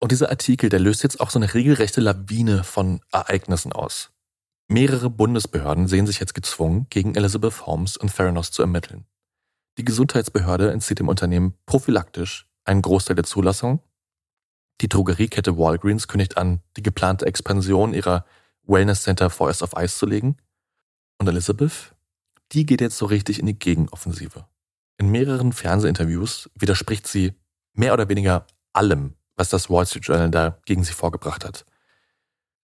Und dieser Artikel, der löst jetzt auch so eine regelrechte Lawine von Ereignissen aus. Mehrere Bundesbehörden sehen sich jetzt gezwungen, gegen Elizabeth Holmes und Theranos zu ermitteln. Die Gesundheitsbehörde entzieht dem Unternehmen prophylaktisch einen Großteil der Zulassung. Die Drogeriekette Walgreens kündigt an, die geplante Expansion ihrer Wellness Center vorerst auf Eis zu legen. Und Elizabeth, die geht jetzt so richtig in die Gegenoffensive. In mehreren Fernsehinterviews widerspricht sie mehr oder weniger allem, was das Wall Street Journal da gegen sie vorgebracht hat.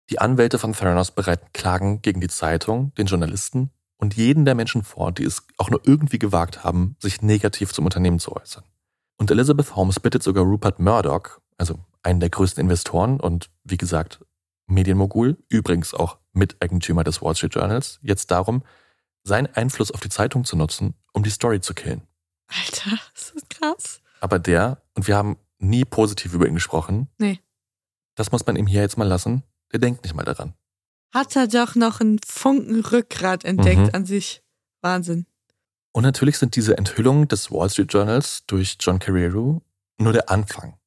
Die Anwälte von Theranos bereiten Klagen gegen die Zeitung, den Journalisten und jeden der Menschen vor, die es auch nur irgendwie gewagt haben, sich negativ zum Unternehmen zu äußern. Und Elizabeth Holmes bittet sogar Rupert Murdoch, also einen der größten Investoren und wie gesagt Medienmogul, übrigens auch Miteigentümer des Wall Street Journals, jetzt darum, seinen Einfluss auf die Zeitung zu nutzen, um die Story zu killen. Alter, das ist krass. Aber der, und wir haben nie positiv über ihn gesprochen. Nee. Das muss man ihm hier jetzt mal lassen. Der denkt nicht mal daran. Hat er doch noch einen Funken Rückgrat entdeckt mhm. an sich. Wahnsinn. Und natürlich sind diese Enthüllungen des Wall Street Journals durch John Carrero nur der Anfang.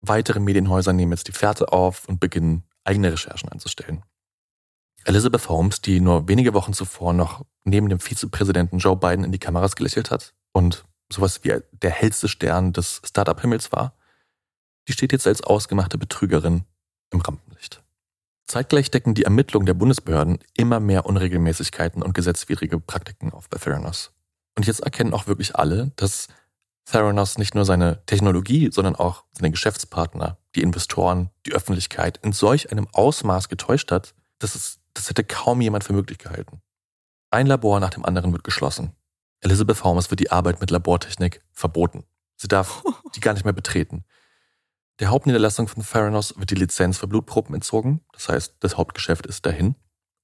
Weitere Medienhäuser nehmen jetzt die Fährte auf und beginnen eigene Recherchen anzustellen. Elizabeth Holmes, die nur wenige Wochen zuvor noch neben dem Vizepräsidenten Joe Biden in die Kameras gelächelt hat und sowas wie der hellste Stern des Startup-Himmels war, die steht jetzt als ausgemachte Betrügerin im Rampenlicht. Zeitgleich decken die Ermittlungen der Bundesbehörden immer mehr Unregelmäßigkeiten und gesetzwidrige Praktiken auf bei Theranos. Und jetzt erkennen auch wirklich alle, dass Theranos nicht nur seine Technologie, sondern auch seine Geschäftspartner, die Investoren, die Öffentlichkeit in solch einem Ausmaß getäuscht hat, dass es, das hätte kaum jemand für möglich gehalten. Ein Labor nach dem anderen wird geschlossen. Elizabeth Holmes wird die Arbeit mit Labortechnik verboten. Sie darf die gar nicht mehr betreten. Der Hauptniederlassung von Theranos wird die Lizenz für Blutproben entzogen, das heißt, das Hauptgeschäft ist dahin.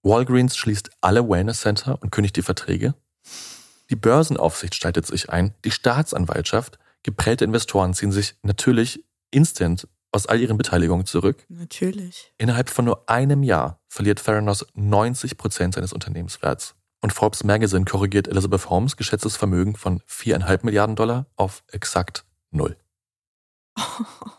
Walgreens schließt alle Wellness Center und kündigt die Verträge. Die Börsenaufsicht streitet sich ein, die Staatsanwaltschaft, geprellte Investoren ziehen sich natürlich instant aus all ihren Beteiligungen zurück. Natürlich. Innerhalb von nur einem Jahr verliert Theranos 90 Prozent seines Unternehmenswerts. Und Forbes Magazine korrigiert Elizabeth Holmes geschätztes Vermögen von 4,5 Milliarden Dollar auf exakt null.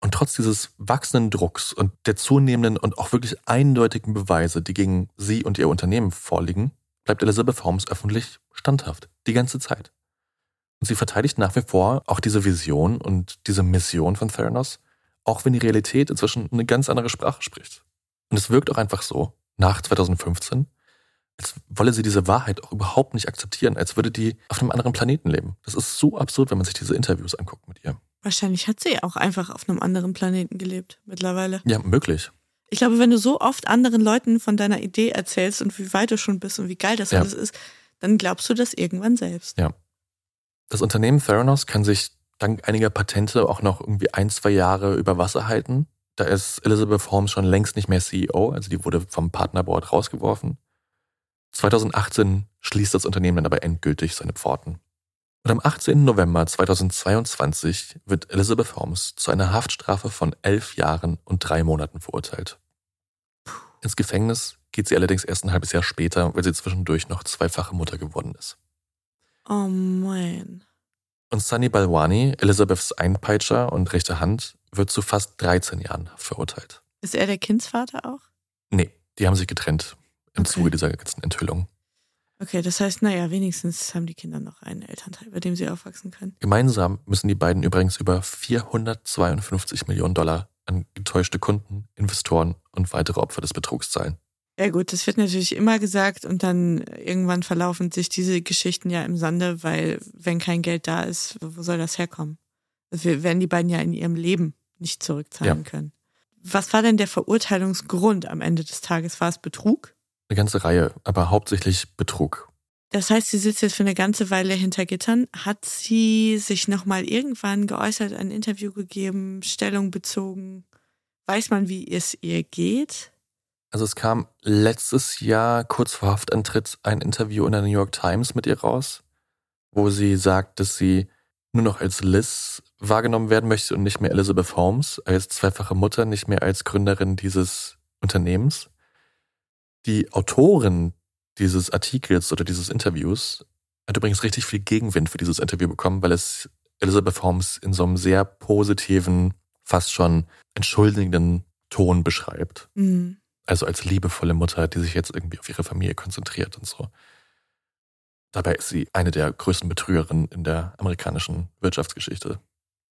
Und trotz dieses wachsenden Drucks und der zunehmenden und auch wirklich eindeutigen Beweise, die gegen sie und ihr Unternehmen vorliegen, bleibt Elizabeth Holmes öffentlich standhaft, die ganze Zeit. Und sie verteidigt nach wie vor auch diese Vision und diese Mission von Theranos, auch wenn die Realität inzwischen eine ganz andere Sprache spricht. Und es wirkt auch einfach so, nach 2015, als wolle sie diese Wahrheit auch überhaupt nicht akzeptieren, als würde die auf einem anderen Planeten leben. Das ist so absurd, wenn man sich diese Interviews anguckt mit ihr. Wahrscheinlich hat sie auch einfach auf einem anderen Planeten gelebt mittlerweile. Ja, möglich. Ich glaube, wenn du so oft anderen Leuten von deiner Idee erzählst und wie weit du schon bist und wie geil das ja. alles ist, dann glaubst du das irgendwann selbst. Ja. Das Unternehmen Theranos kann sich dank einiger Patente auch noch irgendwie ein, zwei Jahre über Wasser halten. Da ist Elizabeth Holmes schon längst nicht mehr CEO, also die wurde vom Partnerboard rausgeworfen. 2018 schließt das Unternehmen dann aber endgültig seine Pforten. Und am 18. November 2022 wird Elizabeth Holmes zu einer Haftstrafe von elf Jahren und drei Monaten verurteilt. Ins Gefängnis geht sie allerdings erst ein halbes Jahr später, weil sie zwischendurch noch zweifache Mutter geworden ist. Oh mein. Und Sunny Balwani, Elizabeths Einpeitscher und rechte Hand, wird zu fast 13 Jahren verurteilt. Ist er der Kindsvater auch? Nee, die haben sich getrennt im okay. Zuge dieser ganzen Enthüllung. Okay, das heißt, naja, wenigstens haben die Kinder noch einen Elternteil, bei dem sie aufwachsen können. Gemeinsam müssen die beiden übrigens über 452 Millionen Dollar an getäuschte Kunden, Investoren und weitere Opfer des Betrugs zahlen. Ja gut, das wird natürlich immer gesagt und dann irgendwann verlaufen sich diese Geschichten ja im Sande, weil wenn kein Geld da ist, wo soll das herkommen? Also wir werden die beiden ja in ihrem Leben nicht zurückzahlen ja. können. Was war denn der Verurteilungsgrund am Ende des Tages? War es Betrug? Eine ganze Reihe, aber hauptsächlich Betrug. Das heißt, sie sitzt jetzt für eine ganze Weile hinter Gittern. Hat sie sich nochmal irgendwann geäußert, ein Interview gegeben, Stellung bezogen? Weiß man, wie es ihr geht? Also es kam letztes Jahr kurz vor Haftantritt ein Interview in der New York Times mit ihr raus, wo sie sagt, dass sie nur noch als Liz wahrgenommen werden möchte und nicht mehr Elizabeth Holmes, als zweifache Mutter, nicht mehr als Gründerin dieses Unternehmens. Die Autorin dieses Artikels oder dieses Interviews hat übrigens richtig viel Gegenwind für dieses Interview bekommen, weil es Elizabeth Holmes in so einem sehr positiven, fast schon entschuldigenden Ton beschreibt. Mhm. Also als liebevolle Mutter, die sich jetzt irgendwie auf ihre Familie konzentriert und so. Dabei ist sie eine der größten Betrügerinnen in der amerikanischen Wirtschaftsgeschichte.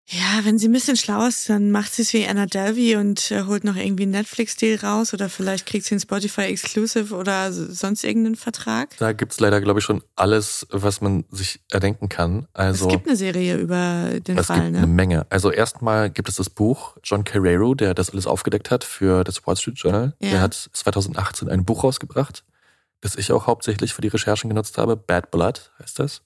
Ja, wenn sie ein bisschen schlau ist, dann macht sie es wie Anna Delvey und äh, holt noch irgendwie einen Netflix-Deal raus oder vielleicht kriegt sie einen Spotify Exclusive oder sonst irgendeinen Vertrag. Da gibt's leider, glaube ich, schon alles, was man sich erdenken kann. Also, es gibt eine Serie über den es Fall, gibt ne? eine Menge. Also erstmal gibt es das Buch John Carrero, der das alles aufgedeckt hat für das Wall Street Journal. Ja. Der hat 2018 ein Buch rausgebracht, das ich auch hauptsächlich für die Recherchen genutzt habe. Bad Blood heißt das.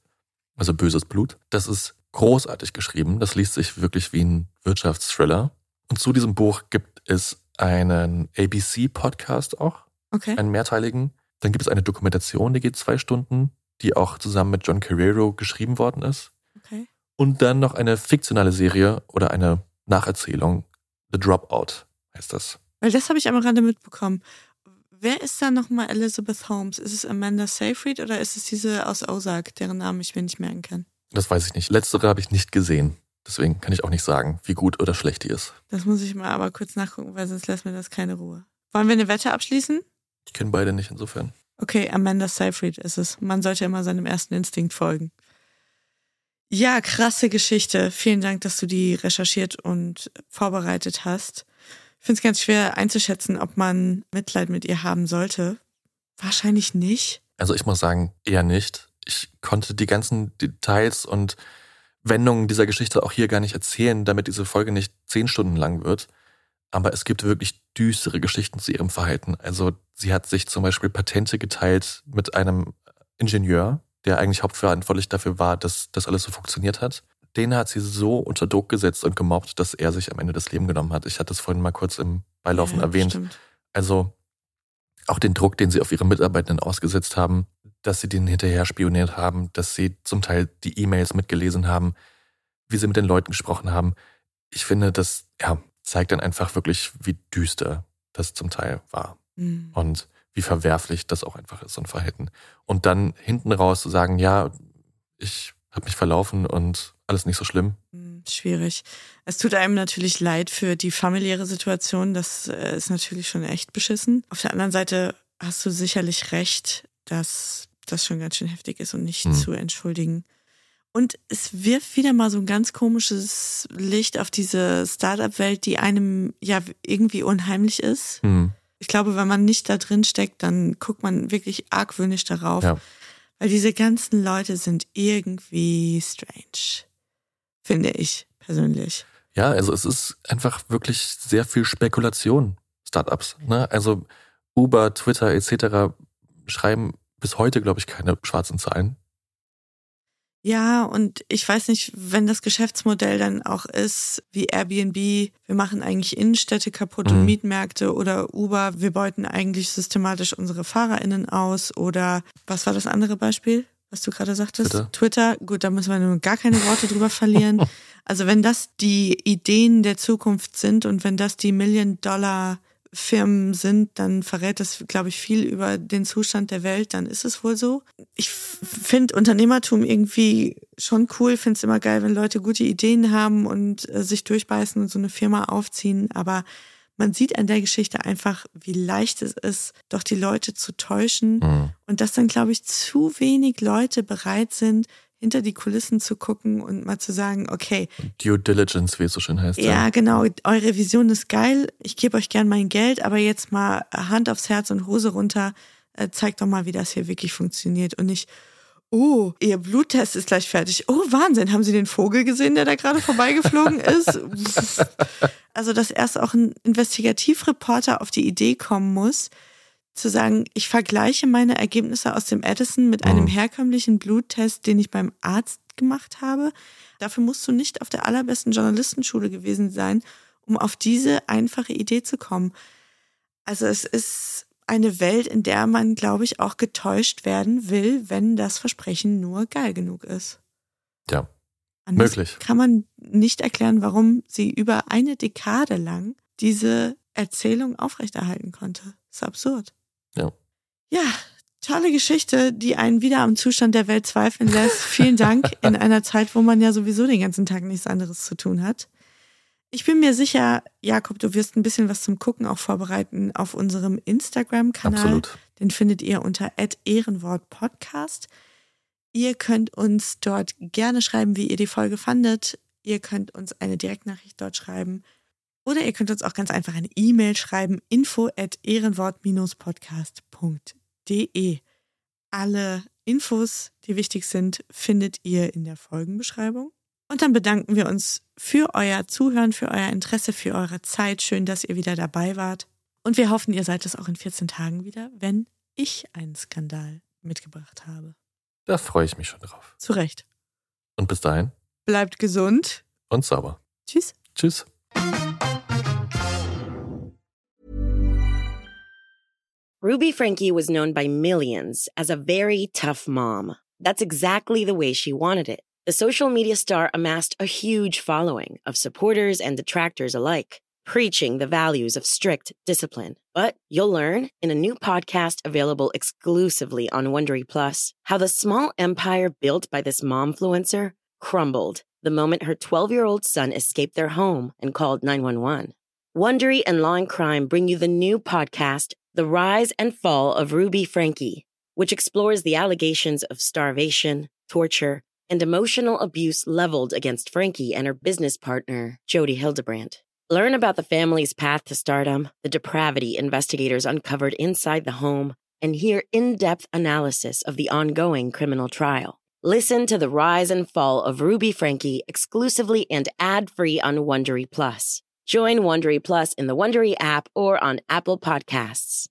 Also böses Blut. Das ist großartig geschrieben. Das liest sich wirklich wie ein Wirtschaftsthriller. Und zu diesem Buch gibt es einen ABC-Podcast auch, Okay. einen mehrteiligen. Dann gibt es eine Dokumentation, die geht zwei Stunden, die auch zusammen mit John Carrero geschrieben worden ist. Okay. Und dann noch eine fiktionale Serie oder eine Nacherzählung. The Dropout heißt das. Weil das habe ich am Rande mitbekommen. Wer ist da nochmal Elizabeth Holmes? Ist es Amanda Seyfried oder ist es diese aus Ozark, deren Namen ich mir nicht merken kann? Das weiß ich nicht. Letztere habe ich nicht gesehen. Deswegen kann ich auch nicht sagen, wie gut oder schlecht die ist. Das muss ich mal aber kurz nachgucken, weil sonst lässt mir das keine Ruhe. Wollen wir eine Wette abschließen? Ich kenne beide nicht insofern. Okay, Amanda Seyfried ist es. Man sollte immer seinem ersten Instinkt folgen. Ja, krasse Geschichte. Vielen Dank, dass du die recherchiert und vorbereitet hast. Ich finde es ganz schwer einzuschätzen, ob man Mitleid mit ihr haben sollte. Wahrscheinlich nicht. Also ich muss sagen, eher nicht. Ich konnte die ganzen Details und Wendungen dieser Geschichte auch hier gar nicht erzählen, damit diese Folge nicht zehn Stunden lang wird. Aber es gibt wirklich düstere Geschichten zu ihrem Verhalten. Also sie hat sich zum Beispiel Patente geteilt mit einem Ingenieur, der eigentlich hauptverantwortlich dafür war, dass das alles so funktioniert hat. Den hat sie so unter Druck gesetzt und gemobbt, dass er sich am Ende das Leben genommen hat. Ich hatte es vorhin mal kurz im Beilaufen Ja, erwähnt. stimmt. Also auch den Druck, den sie auf ihre Mitarbeitenden ausgesetzt haben, dass sie denen hinterher spioniert haben, dass sie zum Teil die E-Mails mitgelesen haben, wie sie mit den Leuten gesprochen haben. Ich finde, das ja, zeigt dann einfach wirklich, wie düster das zum Teil war. Mhm. Und wie verwerflich das auch einfach ist, so ein Verhalten. Und dann hinten raus zu sagen, ja, ich habe mich verlaufen und alles nicht so schlimm. Hm, Schwierig. Es tut einem natürlich leid für die familiäre Situation. Das äh, ist natürlich schon echt beschissen. Auf der anderen Seite hast du sicherlich recht, dass das schon ganz schön heftig ist und nicht Hm. zu entschuldigen. Und es wirft wieder mal so ein ganz komisches Licht auf diese Startup-Welt, die einem ja irgendwie unheimlich ist. Hm. Ich glaube, wenn man nicht da drin steckt, dann guckt man wirklich argwöhnisch darauf. Ja. Weil diese ganzen Leute sind irgendwie strange. Finde ich persönlich. Ja, also es ist einfach wirklich sehr viel Spekulation, Startups. Ne? Also Uber, Twitter etc. schreiben bis heute, glaube ich, keine schwarzen Zahlen. Ja, und ich weiß nicht, wenn das Geschäftsmodell dann auch ist wie Airbnb, wir machen eigentlich Innenstädte kaputt und Mhm. Mietmärkte oder Uber, wir beuten eigentlich systematisch unsere FahrerInnen aus oder was war das andere Beispiel, was du gerade sagtest? Twitter. Twitter, gut, da müssen wir nun gar keine Worte drüber verlieren. Also wenn das die Ideen der Zukunft sind und wenn das die Million-Dollar Firmen sind, dann verrät das, glaube ich, viel über den Zustand der Welt, dann ist es wohl so. Ich finde Unternehmertum irgendwie schon cool, finde es immer geil, wenn Leute gute Ideen haben und äh, sich durchbeißen und so eine Firma aufziehen, aber man sieht an der Geschichte einfach, wie leicht es ist, doch die Leute zu täuschen Mhm. und dass dann, glaube ich, zu wenig Leute bereit sind, hinter die Kulissen zu gucken und mal zu sagen, okay, Due Diligence, wie es so schön heißt. ja, genau. Eure Vision ist geil. Ich gebe euch gern mein Geld, aber jetzt mal Hand aufs Herz und Hose runter. Äh, zeigt doch mal, wie das hier wirklich funktioniert und nicht. Oh, Ihr Bluttest ist gleich fertig. Oh, Wahnsinn. Haben Sie den Vogel gesehen, der da gerade vorbeigeflogen ist? Also, dass erst auch ein Investigativreporter auf die Idee kommen muss, zu sagen, ich vergleiche meine Ergebnisse aus dem Edison mit einem Mhm. herkömmlichen Bluttest, den ich beim Arzt gemacht habe. Dafür musst du nicht auf der allerbesten Journalistenschule gewesen sein, um auf diese einfache Idee zu kommen. Also es ist eine Welt, in der man, glaube ich, auch getäuscht werden will, wenn das Versprechen nur geil genug ist. Ja. Anders Möglich. Kann man nicht erklären, warum sie über eine Dekade lang diese Erzählung aufrechterhalten konnte. ist absurd. Ja. Tolle Geschichte, die einen wieder am Zustand der Welt zweifeln lässt. Vielen Dank in einer Zeit, wo man ja sowieso den ganzen Tag nichts anderes zu tun hat. Ich bin mir sicher, Jakob, du wirst ein bisschen was zum Gucken auch vorbereiten auf unserem Instagram-Kanal. Absolut. Den findet ihr unter ehrenwortpodcast. Ihr könnt uns dort gerne schreiben, wie ihr die Folge fandet. Ihr könnt uns eine Direktnachricht dort schreiben. Oder ihr könnt uns auch ganz einfach eine E-Mail schreiben, info at ehrenwort-podcast.de. Alle Infos, die wichtig sind, findet ihr in der Folgenbeschreibung. Und dann bedanken wir uns für euer Zuhören, für euer Interesse, für eure Zeit. Schön, dass ihr wieder dabei wart. Und wir hoffen, ihr seid es auch in 14 Tagen wieder, wenn ich einen Skandal mitgebracht habe. Da freue ich mich schon drauf. Zu Recht. Und bis dahin Bleibt gesund. und sauber. Tschüss. Tschüss. Ruby Frankie was known by millions as a very tough mom. That's exactly the way she wanted it. The social media star amassed a huge following of supporters and detractors alike, preaching the values of strict discipline. But you'll learn in a new podcast available exclusively on Wondery Plus how the small empire built by this momfluencer crumbled the moment her 12 year old son escaped their home and called 911. Wondery and Law and Crime bring you the new podcast, The Rise and Fall of Ruby Frankie, which explores the allegations of starvation, torture, and emotional abuse leveled against Frankie and her business partner, Jody Hildebrandt. Learn about the family's path to stardom, the depravity investigators uncovered inside the home, and hear in depth analysis of the ongoing criminal trial. Listen to the rise and fall of Ruby Frankie exclusively and ad free on Wondery Plus. Join Wondery Plus in the Wondery app or on Apple Podcasts.